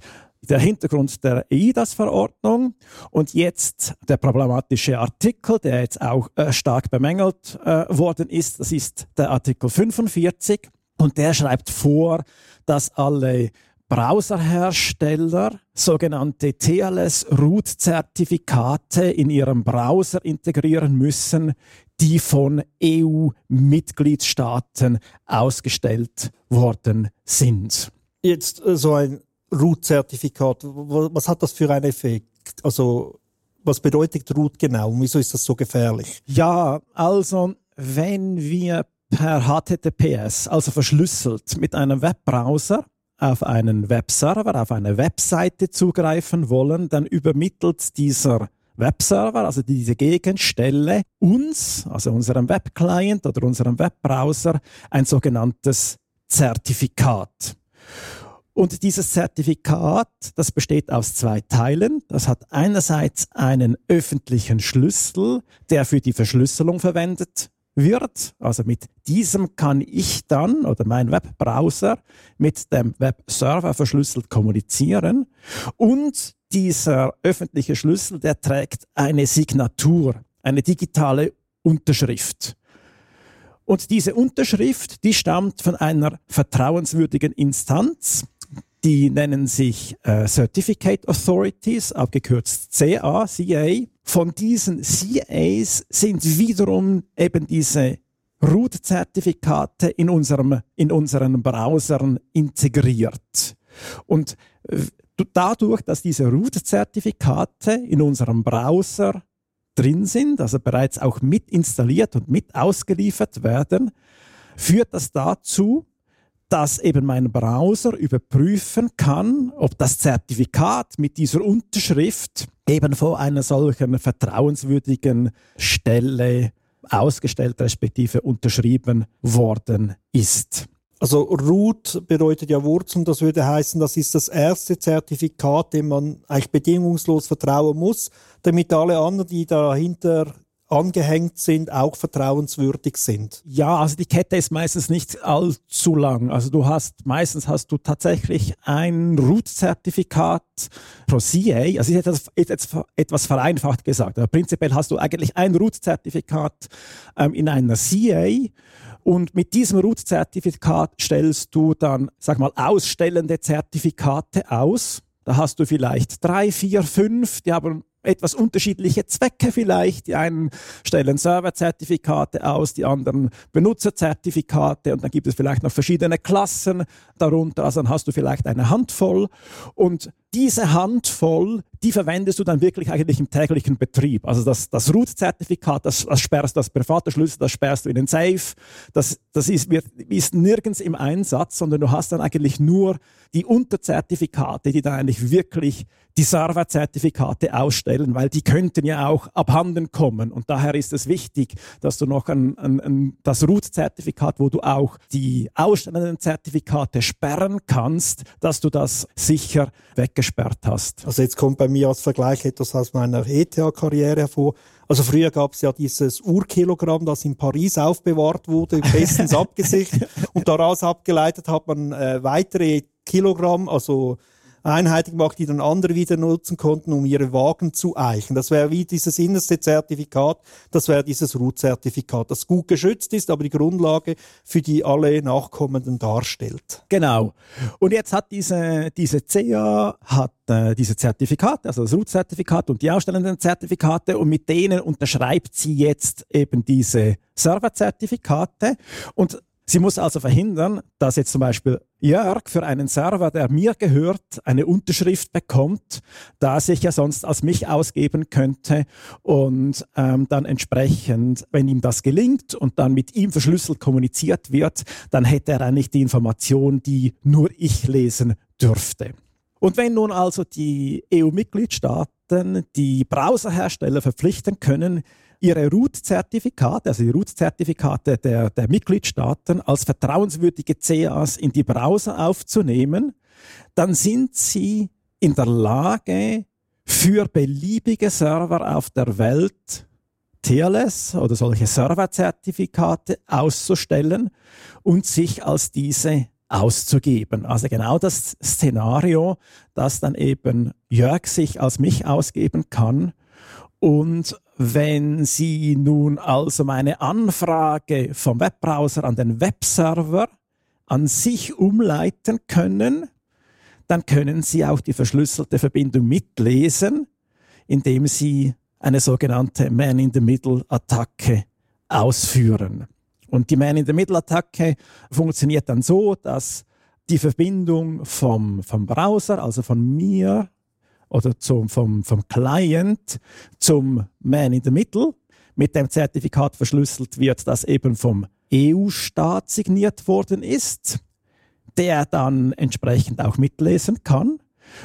der Hintergrund der EIDAS-Verordnung und jetzt der problematische Artikel, der jetzt auch äh, stark bemängelt äh, worden ist, das ist der Artikel 45 und der schreibt vor, dass alle Browserhersteller sogenannte TLS-Root-Zertifikate in ihrem Browser integrieren müssen, die von EU-Mitgliedstaaten ausgestellt worden sind. Jetzt äh, so ein Root-Zertifikat, was hat das für einen Effekt? Also, was bedeutet Root genau und wieso ist das so gefährlich? Ja, also, wenn wir per HTTPS, also verschlüsselt mit einem Webbrowser, auf einen Webserver, auf eine Webseite zugreifen wollen, dann übermittelt dieser Webserver, also diese Gegenstelle, uns, also unserem Webclient oder unserem Webbrowser, ein sogenanntes Zertifikat. Und dieses Zertifikat, das besteht aus zwei Teilen. Das hat einerseits einen öffentlichen Schlüssel, der für die Verschlüsselung verwendet wird. Also mit diesem kann ich dann oder mein Webbrowser mit dem Webserver verschlüsselt kommunizieren. Und dieser öffentliche Schlüssel, der trägt eine Signatur, eine digitale Unterschrift. Und diese Unterschrift, die stammt von einer vertrauenswürdigen Instanz, die nennen sich äh, Certificate Authorities, abgekürzt CA, CA. Von diesen CAs sind wiederum eben diese Root-Zertifikate in, in unseren Browsern integriert. Und äh, dadurch, dass diese Root-Zertifikate in unserem Browser drin sind, also bereits auch mit installiert und mit ausgeliefert werden, führt das dazu, dass eben mein Browser überprüfen kann, ob das Zertifikat mit dieser Unterschrift eben von einer solchen vertrauenswürdigen Stelle ausgestellt respektive unterschrieben worden ist. Also Root bedeutet ja Wurzeln, das würde heißen, das ist das erste Zertifikat, dem man eigentlich bedingungslos vertrauen muss, damit alle anderen, die dahinter angehängt sind, auch vertrauenswürdig sind. Ja, also die Kette ist meistens nicht allzu lang. Also du hast, meistens hast du tatsächlich ein Root-Zertifikat pro CA. Also etwas, ist etwas vereinfacht gesagt. Aber prinzipiell hast du eigentlich ein Root-Zertifikat ähm, in einer CA. Und mit diesem Root-Zertifikat stellst du dann, sag mal, ausstellende Zertifikate aus. Da hast du vielleicht drei, vier, fünf, die haben etwas unterschiedliche Zwecke vielleicht. Die einen stellen Serverzertifikate aus, die anderen Benutzerzertifikate und dann gibt es vielleicht noch verschiedene Klassen darunter. Also dann hast du vielleicht eine Handvoll und diese Handvoll, die verwendest du dann wirklich eigentlich im täglichen Betrieb. Also das, das Root-Zertifikat, das, das sperrst das private Schlüssel, das sperrst du in den Safe. Das, das ist, wird, ist nirgends im Einsatz, sondern du hast dann eigentlich nur die Unterzertifikate, die dann eigentlich wirklich die Serverzertifikate ausstellen, weil die könnten ja auch abhanden kommen. Und daher ist es wichtig, dass du noch ein, ein, ein, das Root-Zertifikat, wo du auch die ausstellenden Zertifikate sperren kannst, dass du das sicher weggesperrt hast. Also jetzt kommt bei mir als Vergleich etwas aus meiner ETH-Karriere hervor. Also früher gab es ja dieses Urkilogramm, das in Paris aufbewahrt wurde, bestens abgesichert. Und daraus abgeleitet hat man äh, weitere Kilogramm, also einheitlich gemacht, die dann andere wieder nutzen konnten, um ihre Wagen zu eichen. Das wäre wie dieses innerste Zertifikat, das wäre dieses Root-Zertifikat, das gut geschützt ist, aber die Grundlage für die alle Nachkommenden darstellt. Genau. Und jetzt hat diese, diese CA hat äh, diese Zertifikate, also das Root-Zertifikat und die ausstellenden Zertifikate und mit denen unterschreibt sie jetzt eben diese Serverzertifikate und Sie muss also verhindern, dass jetzt zum Beispiel Jörg für einen Server, der mir gehört, eine Unterschrift bekommt, da sich ja sonst als mich ausgeben könnte und ähm, dann entsprechend, wenn ihm das gelingt und dann mit ihm verschlüsselt kommuniziert wird, dann hätte er eigentlich die Information, die nur ich lesen dürfte. Und wenn nun also die EU-Mitgliedstaaten die Browserhersteller verpflichten können, ihre Root-Zertifikate, also die Root-Zertifikate der, der Mitgliedstaaten als vertrauenswürdige CAs in die Browser aufzunehmen, dann sind sie in der Lage, für beliebige Server auf der Welt TLS oder solche Serverzertifikate auszustellen und sich als diese auszugeben. Also genau das Szenario, das dann eben Jörg sich als mich ausgeben kann und wenn Sie nun also meine Anfrage vom Webbrowser an den Webserver an sich umleiten können, dann können Sie auch die verschlüsselte Verbindung mitlesen, indem Sie eine sogenannte Man-in-the-Middle-Attacke ausführen. Und die Man-in-the-Middle-Attacke funktioniert dann so, dass die Verbindung vom, vom Browser, also von mir oder zum, vom, vom Client zum Man in the Middle mit dem Zertifikat verschlüsselt wird, das eben vom EU-Staat signiert worden ist. der dann entsprechend auch mitlesen kann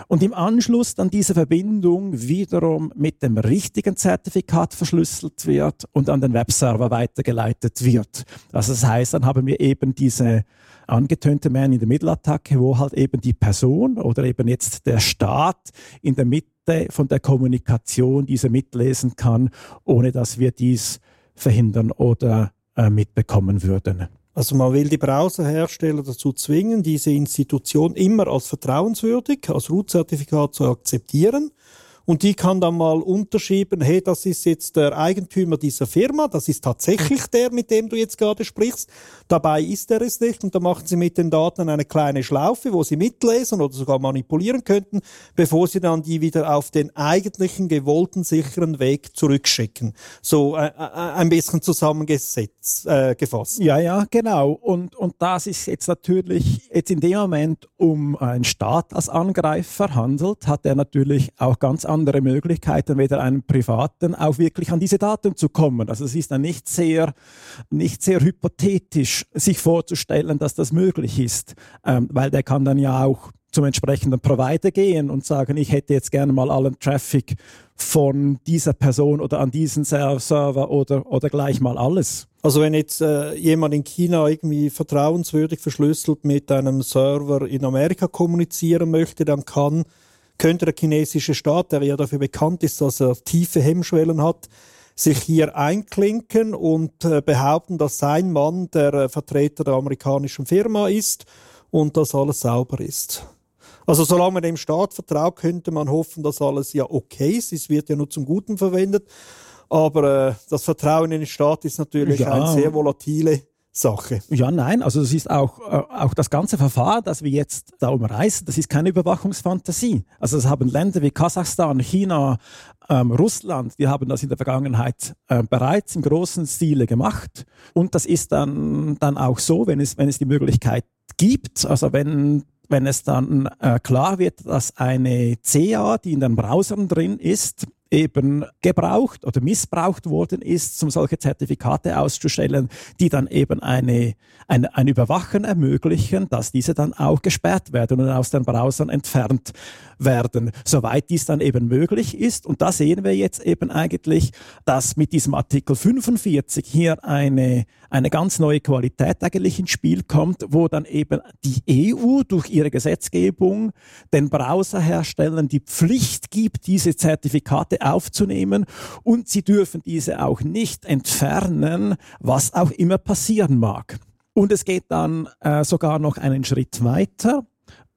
und im Anschluss dann diese Verbindung wiederum mit dem richtigen Zertifikat verschlüsselt wird und an den Webserver weitergeleitet wird. Also das heißt, dann haben wir eben diese angetönte Man in der Middle-Attacke, wo halt eben die Person oder eben jetzt der Staat in der Mitte von der Kommunikation diese mitlesen kann, ohne dass wir dies verhindern oder äh, mitbekommen würden. Also man will die Browserhersteller dazu zwingen, diese Institution immer als vertrauenswürdig, als Root-Zertifikat zu akzeptieren und die kann dann mal unterschieben, hey, das ist jetzt der Eigentümer dieser Firma, das ist tatsächlich der, mit dem du jetzt gerade sprichst. Dabei ist er es nicht und da machen sie mit den Daten eine kleine Schlaufe, wo sie mitlesen oder sogar manipulieren könnten, bevor sie dann die wieder auf den eigentlichen gewollten sicheren Weg zurückschicken. So äh, äh ein bisschen zusammengesetzt, äh, gefasst. Ja, ja, genau. Und, und das ist jetzt natürlich jetzt in dem Moment, um einen Staat als Angreifer handelt, hat er natürlich auch ganz andere andere Möglichkeiten, weder einem Privaten auch wirklich an diese Daten zu kommen. Also es ist dann nicht sehr, nicht sehr hypothetisch, sich vorzustellen, dass das möglich ist, ähm, weil der kann dann ja auch zum entsprechenden Provider gehen und sagen, ich hätte jetzt gerne mal allen Traffic von dieser Person oder an diesen Server oder, oder gleich mal alles. Also wenn jetzt äh, jemand in China irgendwie vertrauenswürdig verschlüsselt mit einem Server in Amerika kommunizieren möchte, dann kann könnte der chinesische Staat, der ja dafür bekannt ist, dass er tiefe Hemmschwellen hat, sich hier einklinken und äh, behaupten, dass sein Mann der äh, Vertreter der amerikanischen Firma ist und dass alles sauber ist. Also solange man dem Staat vertraut, könnte man hoffen, dass alles ja okay ist. Es wird ja nur zum Guten verwendet. Aber äh, das Vertrauen in den Staat ist natürlich ja. eine sehr volatile Sache. Ja, nein, also das ist auch, äh, auch das ganze Verfahren, das wir jetzt da umreißen, das ist keine Überwachungsfantasie. Also das haben Länder wie Kasachstan, China, ähm, Russland, die haben das in der Vergangenheit äh, bereits im großen Stile gemacht. Und das ist dann, dann auch so, wenn es, wenn es die Möglichkeit gibt, also wenn wenn es dann äh, klar wird, dass eine CA, die in den Browsern drin ist, eben gebraucht oder missbraucht worden ist, um solche Zertifikate auszustellen, die dann eben eine, eine, ein Überwachen ermöglichen, dass diese dann auch gesperrt werden und aus den Browsern entfernt werden, soweit dies dann eben möglich ist. Und da sehen wir jetzt eben eigentlich, dass mit diesem Artikel 45 hier eine, eine ganz neue Qualität eigentlich ins Spiel kommt, wo dann eben die EU durch ihre Gesetzgebung den Browserherstellern die Pflicht gibt, diese Zertifikate aufzunehmen und sie dürfen diese auch nicht entfernen, was auch immer passieren mag. Und es geht dann äh, sogar noch einen Schritt weiter,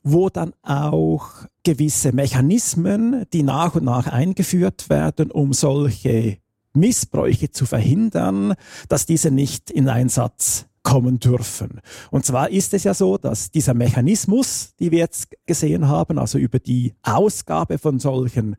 wo dann auch gewisse Mechanismen, die nach und nach eingeführt werden, um solche Missbräuche zu verhindern, dass diese nicht in Einsatz kommen dürfen. Und zwar ist es ja so, dass dieser Mechanismus, die wir jetzt gesehen haben, also über die Ausgabe von solchen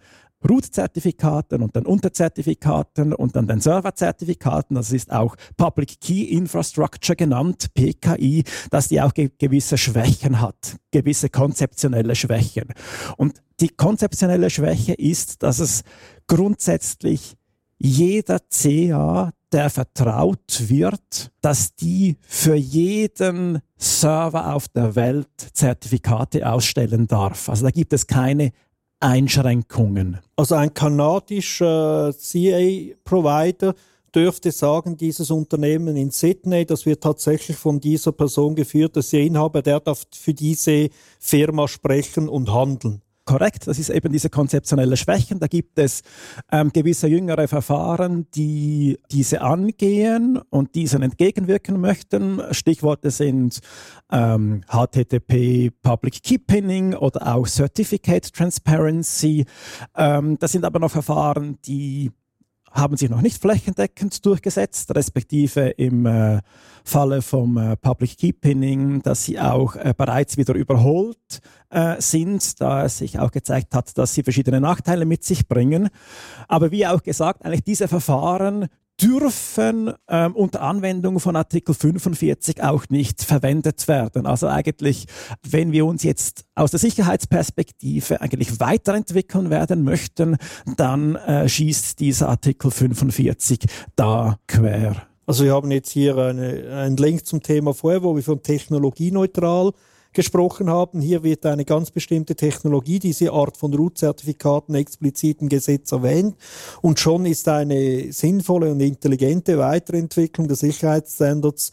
Root-Zertifikaten und dann Unterzertifikaten und dann den Server-Zertifikaten, das ist auch Public Key Infrastructure genannt, PKI, dass die auch ge gewisse Schwächen hat, gewisse konzeptionelle Schwächen. Und die konzeptionelle Schwäche ist, dass es grundsätzlich jeder CA, der vertraut wird, dass die für jeden Server auf der Welt Zertifikate ausstellen darf. Also da gibt es keine Einschränkungen. Also ein kanadischer CA-Provider dürfte sagen, dieses Unternehmen in Sydney, das wird tatsächlich von dieser Person geführt, der Inhaber, der darf für diese Firma sprechen und handeln korrekt. Das ist eben diese konzeptionelle Schwächen. Da gibt es ähm, gewisse jüngere Verfahren, die diese angehen und diesen entgegenwirken möchten. Stichworte sind ähm, HTTP Public Key Pinning oder auch Certificate Transparency. Ähm, das sind aber noch Verfahren, die haben sich noch nicht flächendeckend durchgesetzt, respektive im äh, Falle vom äh, Public Key Pinning, dass sie auch äh, bereits wieder überholt äh, sind, da es sich auch gezeigt hat, dass sie verschiedene Nachteile mit sich bringen. Aber wie auch gesagt, eigentlich diese Verfahren dürfen ähm, unter Anwendung von Artikel 45 auch nicht verwendet werden. Also eigentlich, wenn wir uns jetzt aus der Sicherheitsperspektive eigentlich weiterentwickeln werden möchten, dann äh, schießt dieser Artikel 45 da quer. Also wir haben jetzt hier eine, einen Link zum Thema vorher, wo wir von technologieneutral gesprochen haben. Hier wird eine ganz bestimmte Technologie, diese Art von Root-Zertifikaten explizit im Gesetz erwähnt. Und schon ist eine sinnvolle und intelligente Weiterentwicklung der Sicherheitsstandards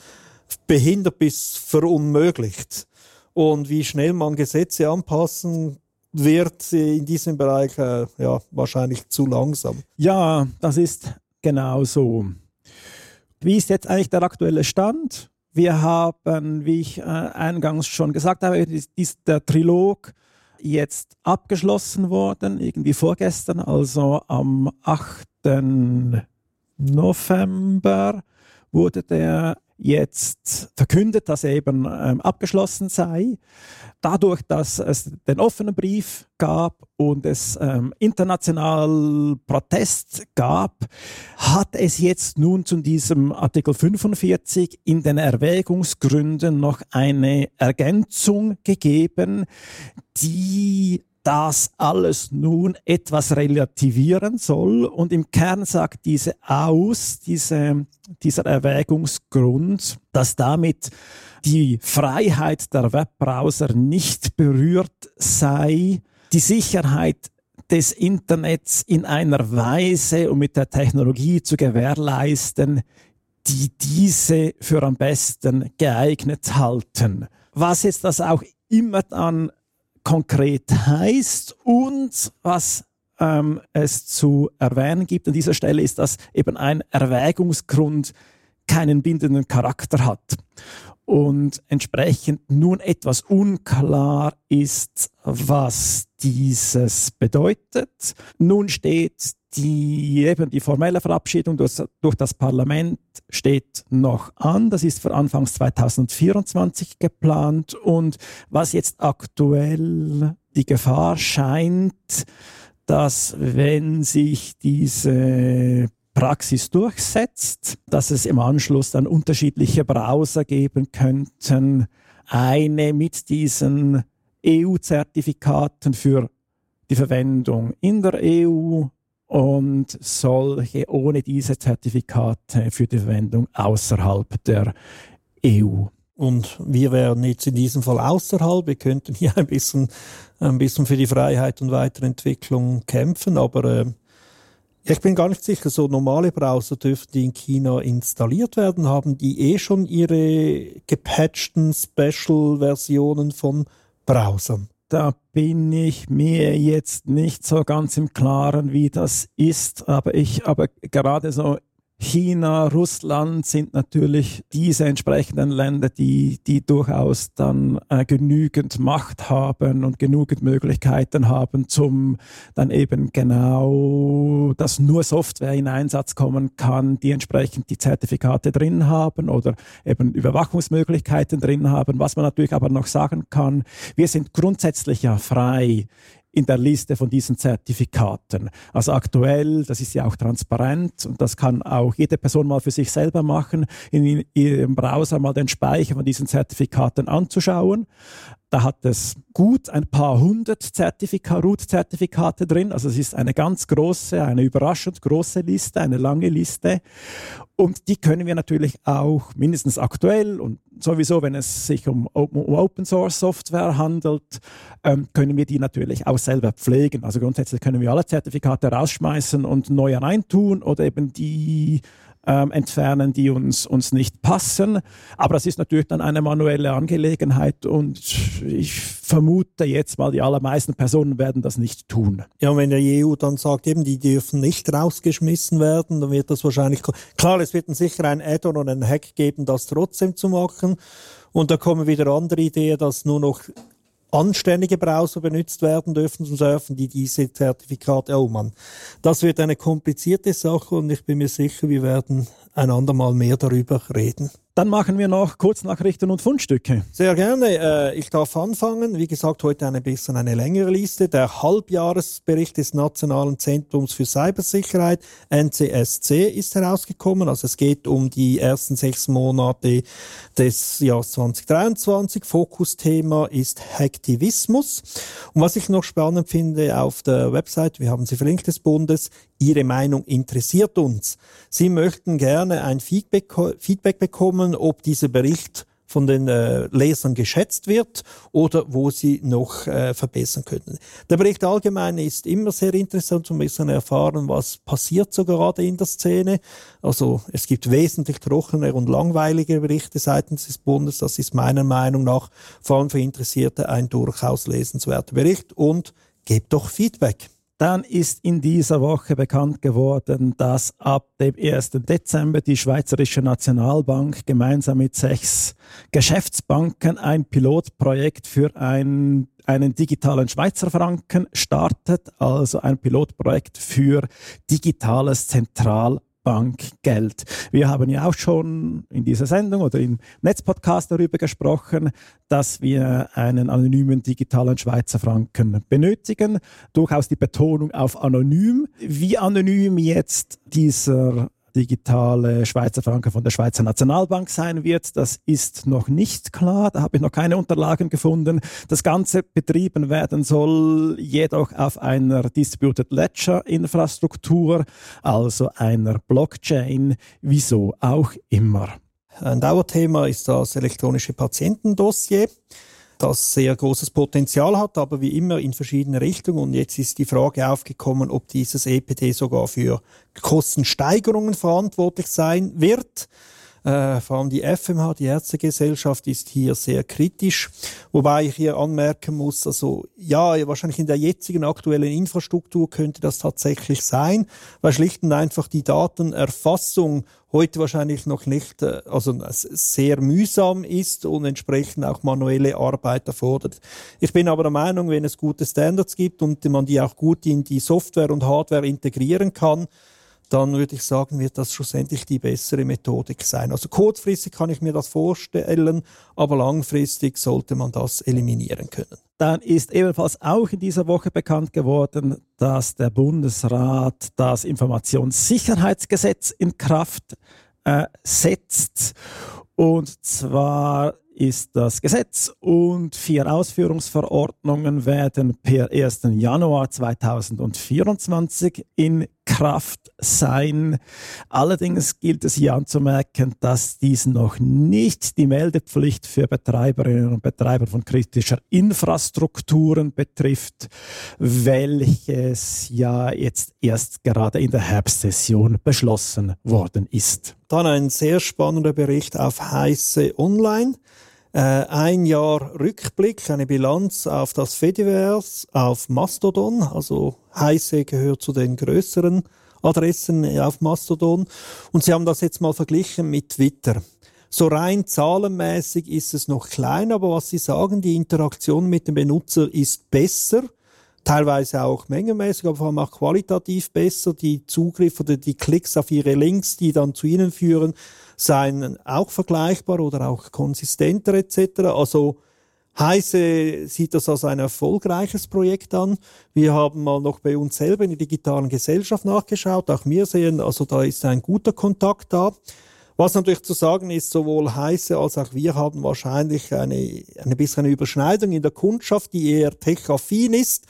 behindert bis verunmöglicht. Und wie schnell man Gesetze anpassen wird in diesem Bereich äh, ja, wahrscheinlich zu langsam. Ja, das ist genau so. Wie ist jetzt eigentlich der aktuelle Stand? Wir haben, wie ich äh, eingangs schon gesagt habe, ist der Trilog jetzt abgeschlossen worden, irgendwie vorgestern, also am 8. November wurde der jetzt verkündet, dass er eben ähm, abgeschlossen sei. Dadurch, dass es den offenen Brief gab und es ähm, international Protest gab, hat es jetzt nun zu diesem Artikel 45 in den Erwägungsgründen noch eine Ergänzung gegeben, die das alles nun etwas relativieren soll. Und im Kern sagt diese aus, diese, dieser Erwägungsgrund, dass damit die Freiheit der Webbrowser nicht berührt sei, die Sicherheit des Internets in einer Weise und mit der Technologie zu gewährleisten, die diese für am besten geeignet halten. Was jetzt das auch immer dann konkret heißt und was ähm, es zu erwähnen gibt an dieser Stelle ist, dass eben ein Erwägungsgrund keinen bindenden Charakter hat. Und entsprechend nun etwas unklar ist, was dieses bedeutet. Nun steht die, eben die formelle Verabschiedung durch, durch, das Parlament steht noch an. Das ist für Anfangs 2024 geplant. Und was jetzt aktuell die Gefahr scheint, dass wenn sich diese Praxis durchsetzt, dass es im Anschluss dann unterschiedliche Browser geben könnten. Eine mit diesen EU-Zertifikaten für die Verwendung in der EU und solche ohne diese Zertifikate für die Verwendung außerhalb der EU. Und wir wären jetzt in diesem Fall außerhalb. Wir könnten hier ein bisschen, ein bisschen für die Freiheit und Weiterentwicklung kämpfen, aber äh, ich bin gar nicht sicher, so normale Browser dürften die in China installiert werden. Haben die eh schon ihre gepatchten Special-Versionen von Browsern? Da bin ich mir jetzt nicht so ganz im Klaren, wie das ist, aber ich, aber gerade so China, Russland sind natürlich diese entsprechenden Länder, die, die durchaus dann äh, genügend Macht haben und genügend Möglichkeiten haben, zum dann eben genau, dass nur Software in Einsatz kommen kann, die entsprechend die Zertifikate drin haben oder eben Überwachungsmöglichkeiten drin haben. Was man natürlich aber noch sagen kann, wir sind grundsätzlich ja frei in der Liste von diesen Zertifikaten. Also aktuell, das ist ja auch transparent und das kann auch jede Person mal für sich selber machen, in ihrem Browser mal den Speicher von diesen Zertifikaten anzuschauen. Da hat es gut ein paar hundert Zertifika Root-Zertifikate drin. Also es ist eine ganz große, eine überraschend große Liste, eine lange Liste. Und die können wir natürlich auch mindestens aktuell und sowieso, wenn es sich um, um Open Source Software handelt, ähm, können wir die natürlich auch selber pflegen. Also grundsätzlich können wir alle Zertifikate rausschmeißen und neu reintun oder eben die ähm, entfernen, die uns, uns nicht passen. Aber das ist natürlich dann eine manuelle Angelegenheit und ich vermute jetzt mal, die allermeisten Personen werden das nicht tun. Ja, und wenn der EU dann sagt, eben, die dürfen nicht rausgeschmissen werden, dann wird das wahrscheinlich, klar, es wird dann sicher ein Add-on und ein Hack geben, das trotzdem zu machen. Und da kommen wieder andere Ideen, dass nur noch anständige Browser benutzt werden dürfen zum Surfen, die diese Zertifikate, oh Mann, das wird eine komplizierte Sache und ich bin mir sicher, wir werden einander mal mehr darüber reden. Dann machen wir noch Kurznachrichten und Fundstücke. Sehr gerne. Äh, ich darf anfangen. Wie gesagt, heute ein bisschen eine längere Liste. Der Halbjahresbericht des Nationalen Zentrums für Cybersicherheit, NCSC, ist herausgekommen. Also es geht um die ersten sechs Monate des Jahres 2023. Fokusthema ist Hacktivismus. Und was ich noch spannend finde auf der Website, wir haben sie verlinkt des Bundes, Ihre Meinung interessiert uns. Sie möchten gerne ein Feedback, Feedback bekommen, ob dieser Bericht von den äh, Lesern geschätzt wird oder wo sie noch äh, verbessern können. Der Bericht allgemein ist immer sehr interessant, um ein bisschen erfahren, was passiert so gerade in der Szene. Also es gibt wesentlich trockenere und langweilige Berichte seitens des Bundes. Das ist meiner Meinung nach vor allem für Interessierte ein durchaus lesenswerter Bericht und gebt doch Feedback. Dann ist in dieser Woche bekannt geworden, dass ab dem 1. Dezember die Schweizerische Nationalbank gemeinsam mit sechs Geschäftsbanken ein Pilotprojekt für ein, einen digitalen Schweizer Franken startet, also ein Pilotprojekt für digitales Zentral Bankgeld. Wir haben ja auch schon in dieser Sendung oder im Netzpodcast darüber gesprochen, dass wir einen anonymen digitalen Schweizer Franken benötigen. Durchaus die Betonung auf anonym. Wie anonym jetzt dieser digitale Schweizer Franken von der Schweizer Nationalbank sein wird. Das ist noch nicht klar. Da habe ich noch keine Unterlagen gefunden. Das Ganze betrieben werden soll jedoch auf einer Distributed Ledger Infrastruktur, also einer Blockchain, wieso auch immer. Ein Dauerthema ist das elektronische Patientendossier das sehr großes Potenzial hat, aber wie immer in verschiedene Richtungen. Und jetzt ist die Frage aufgekommen, ob dieses EPD sogar für Kostensteigerungen verantwortlich sein wird. Äh, vor allem die FMH, die Ärztegesellschaft, ist hier sehr kritisch. Wobei ich hier anmerken muss, also ja, wahrscheinlich in der jetzigen aktuellen Infrastruktur könnte das tatsächlich sein, weil schlicht und einfach die Datenerfassung heute wahrscheinlich noch nicht, äh, also sehr mühsam ist und entsprechend auch manuelle Arbeit erfordert. Ich bin aber der Meinung, wenn es gute Standards gibt und man die auch gut in die Software und Hardware integrieren kann, dann würde ich sagen, wird das schlussendlich die bessere Methodik sein. Also kurzfristig kann ich mir das vorstellen, aber langfristig sollte man das eliminieren können. Dann ist ebenfalls auch in dieser Woche bekannt geworden, dass der Bundesrat das Informationssicherheitsgesetz in Kraft äh, setzt. Und zwar ist das Gesetz und vier Ausführungsverordnungen werden per 1. Januar 2024 in Kraft sein. Allerdings gilt es hier anzumerken, dass dies noch nicht die Meldepflicht für Betreiberinnen und Betreiber von kritischer Infrastrukturen betrifft, welches ja jetzt erst gerade in der Herbstsession beschlossen worden ist. Dann ein sehr spannender Bericht auf Heiße Online. Äh, ein Jahr Rückblick, eine Bilanz auf das Fediverse, auf Mastodon, also Heise gehört zu den größeren Adressen auf Mastodon. Und sie haben das jetzt mal verglichen mit Twitter. So rein zahlenmäßig ist es noch klein, aber was sie sagen, die Interaktion mit dem Benutzer ist besser teilweise auch mengenmäßig, aber vor allem auch qualitativ besser. Die Zugriff oder die Klicks auf ihre Links, die dann zu ihnen führen, seien auch vergleichbar oder auch konsistenter etc. Also Heise sieht das als ein erfolgreiches Projekt an. Wir haben mal noch bei uns selber in der digitalen Gesellschaft nachgeschaut. Auch wir sehen, also da ist ein guter Kontakt da. Was natürlich zu sagen ist, sowohl Heiße als auch wir haben wahrscheinlich eine, eine bisschen Überschneidung in der Kundschaft, die eher tech-affin ist.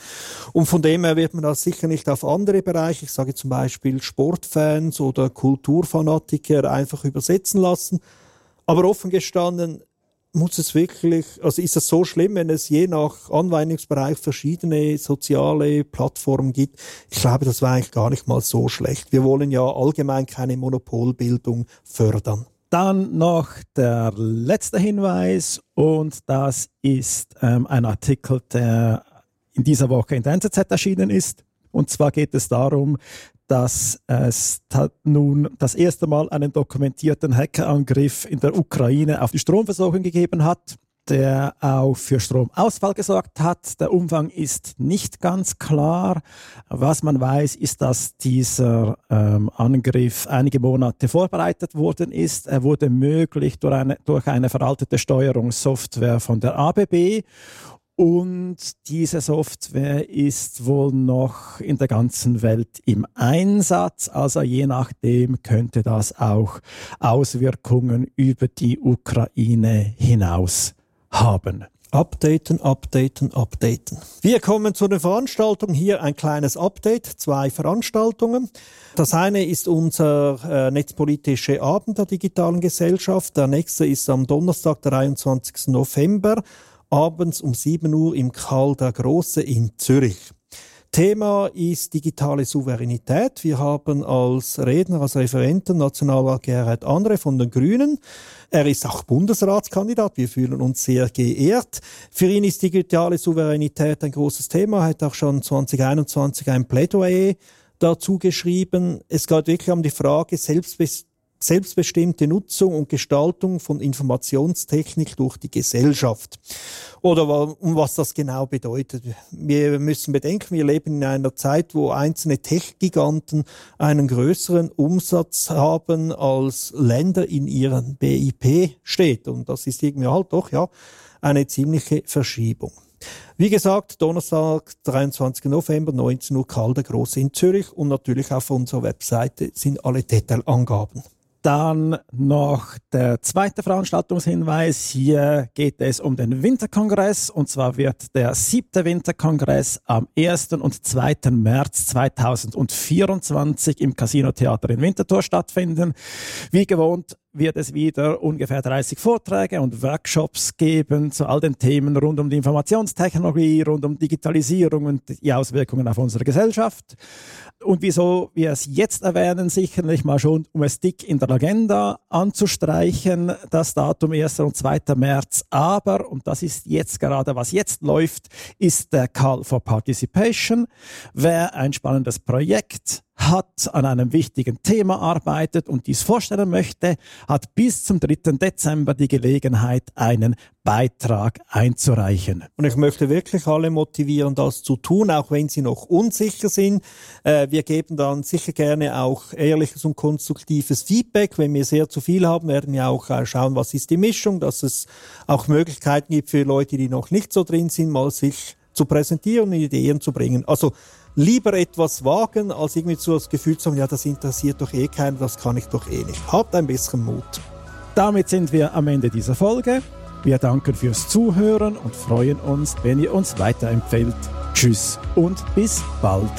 Und von dem her wird man das sicher nicht auf andere Bereiche, ich sage zum Beispiel Sportfans oder Kulturfanatiker, einfach übersetzen lassen. Aber offen gestanden, muss es wirklich, also ist es so schlimm, wenn es je nach Anwendungsbereich verschiedene soziale Plattformen gibt? Ich glaube, das war eigentlich gar nicht mal so schlecht. Wir wollen ja allgemein keine Monopolbildung fördern. Dann noch der letzte Hinweis und das ist ähm, ein Artikel, der in dieser Woche in der NZZ erschienen ist. Und zwar geht es darum, dass es nun das erste Mal einen dokumentierten Hackerangriff in der Ukraine auf die Stromversorgung gegeben hat, der auch für Stromausfall gesorgt hat. Der Umfang ist nicht ganz klar. Was man weiß, ist, dass dieser ähm, Angriff einige Monate vorbereitet worden ist. Er wurde möglich durch eine, durch eine veraltete Steuerungssoftware von der ABB und diese Software ist wohl noch in der ganzen Welt im Einsatz. Also je nachdem könnte das auch Auswirkungen über die Ukraine hinaus haben. Updaten, updaten, updaten. Wir kommen zu den Veranstaltungen. Hier ein kleines Update, zwei Veranstaltungen. Das eine ist unser äh, netzpolitische Abend der digitalen Gesellschaft. Der nächste ist am Donnerstag, 23. November, abends um 7 Uhr im Karl der Große in Zürich. Thema ist digitale Souveränität. Wir haben als Redner, als Referenten Nationalrat Gerhard Andre von den Grünen. Er ist auch Bundesratskandidat. Wir fühlen uns sehr geehrt. Für ihn ist digitale Souveränität ein großes Thema. Er hat auch schon 2021 ein Plädoyer dazu geschrieben. Es geht wirklich um die Frage, Selbstbestimmung selbstbestimmte Nutzung und Gestaltung von Informationstechnik durch die Gesellschaft. Oder um was das genau bedeutet. Wir müssen bedenken, wir leben in einer Zeit, wo einzelne Tech-Giganten einen größeren Umsatz haben als Länder in ihren BIP steht. Und das ist irgendwie halt doch, ja, eine ziemliche Verschiebung. Wie gesagt, Donnerstag, 23. November, 19 Uhr, Karl der Große in Zürich und natürlich auf unserer Webseite sind alle Detailangaben. Dann noch der zweite Veranstaltungshinweis. Hier geht es um den Winterkongress und zwar wird der siebte Winterkongress am 1. und 2. März 2024 im Casino Theater in Winterthur stattfinden. Wie gewohnt wird es wieder ungefähr 30 Vorträge und Workshops geben zu all den Themen rund um die Informationstechnologie, rund um Digitalisierung und die Auswirkungen auf unsere Gesellschaft. Und wieso wir es jetzt erwähnen, sicherlich mal schon, um es dick in der Agenda anzustreichen, das Datum 1. und 2. März. Aber, und das ist jetzt gerade, was jetzt läuft, ist der Call for Participation. Wer ein spannendes Projekt hat, an einem wichtigen Thema arbeitet und dies vorstellen möchte, hat bis zum 3. Dezember die Gelegenheit, einen Beitrag einzureichen. Und ich möchte wirklich alle motivieren, das zu tun, auch wenn sie noch unsicher sind. Äh, wir geben dann sicher gerne auch ehrliches und konstruktives Feedback. Wenn wir sehr zu viel haben, werden wir auch äh, schauen, was ist die Mischung, dass es auch Möglichkeiten gibt für Leute, die noch nicht so drin sind, mal sich zu präsentieren und Ideen zu bringen. Also lieber etwas wagen, als irgendwie so das Gefühl zu haben, ja, das interessiert doch eh keinen, das kann ich doch eh nicht. Habt ein bisschen Mut. Damit sind wir am Ende dieser Folge. Wir danken fürs Zuhören und freuen uns, wenn ihr uns weiterempfehlt. Tschüss und bis bald.